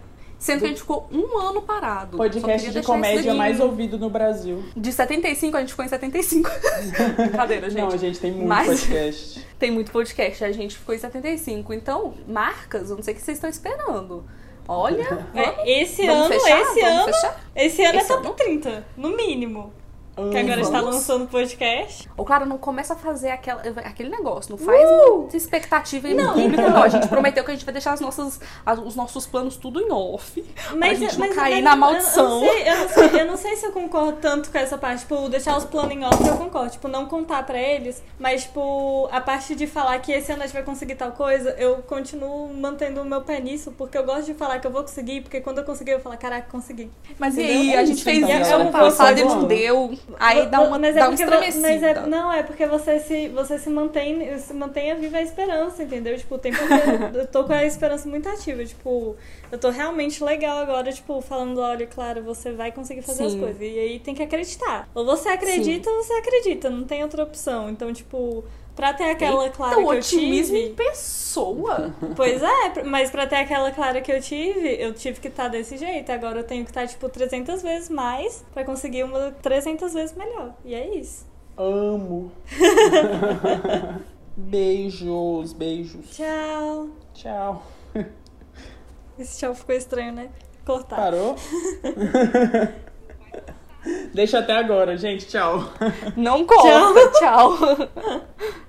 Sendo que a gente ficou um ano parado. Podcast de comédia mais ouvido no Brasil. De 75, a gente ficou em 75. Brincadeira, gente. Não, a gente tem muito Mas- podcast. Tem muito podcast, a gente ficou em 75. Então, marcas, eu não sei o que vocês estão esperando. Olha, É, esse vamos ano, fechar? esse Vamos ano, fechar? esse ano Esse é ano? top 30, no mínimo. Que agora está Vamos. lançando podcast. Ô, Clara, não começa a fazer aquela, aquele negócio, não faz Uh! muita expectativa em público, não. A gente prometeu que a gente vai deixar as nossas, as- os nossos planos tudo em off. pra gente não cair na maldição. Eu, eu, não sei, eu, não sei, eu não sei se eu concordo tanto com essa parte. Tipo, deixar os planos em off, eu concordo. Tipo, não contar pra eles. Mas, tipo, a parte de falar que esse ano a gente vai conseguir tal coisa, eu continuo mantendo o meu pé nisso. Porque eu gosto de falar que eu vou conseguir. Porque quando eu conseguir, eu falo, caraca, consegui. Mas e aí, É a gente isso, fez então, isso é ano passado e não deu. Aí dá uma, mas dá é uma mas é, não, é porque você se, você se mantém, se mantenha viva a esperança, entendeu? Tipo, tem porque eu tô com a esperança muito ativa, tipo, eu tô realmente legal agora, tipo, falando, olha, claro, você vai conseguir fazer as Sim. coisas. E aí tem que acreditar. Ou você acredita ou você acredita, não tem outra opção. Então, tipo, pra ter aquela clara Então, que eu otimismo tive... em pessoa. Pois é, mas pra ter aquela clara que eu tive, eu tive que estar desse jeito. Agora eu tenho que estar, tipo, 300 vezes mais pra conseguir uma 300 vezes melhor. E é isso. Amo. beijos, beijos. Tchau. Tchau. Esse tchau ficou estranho, né? Cortar. Parou? Deixa até agora, gente. Tchau. Não corta, tchau.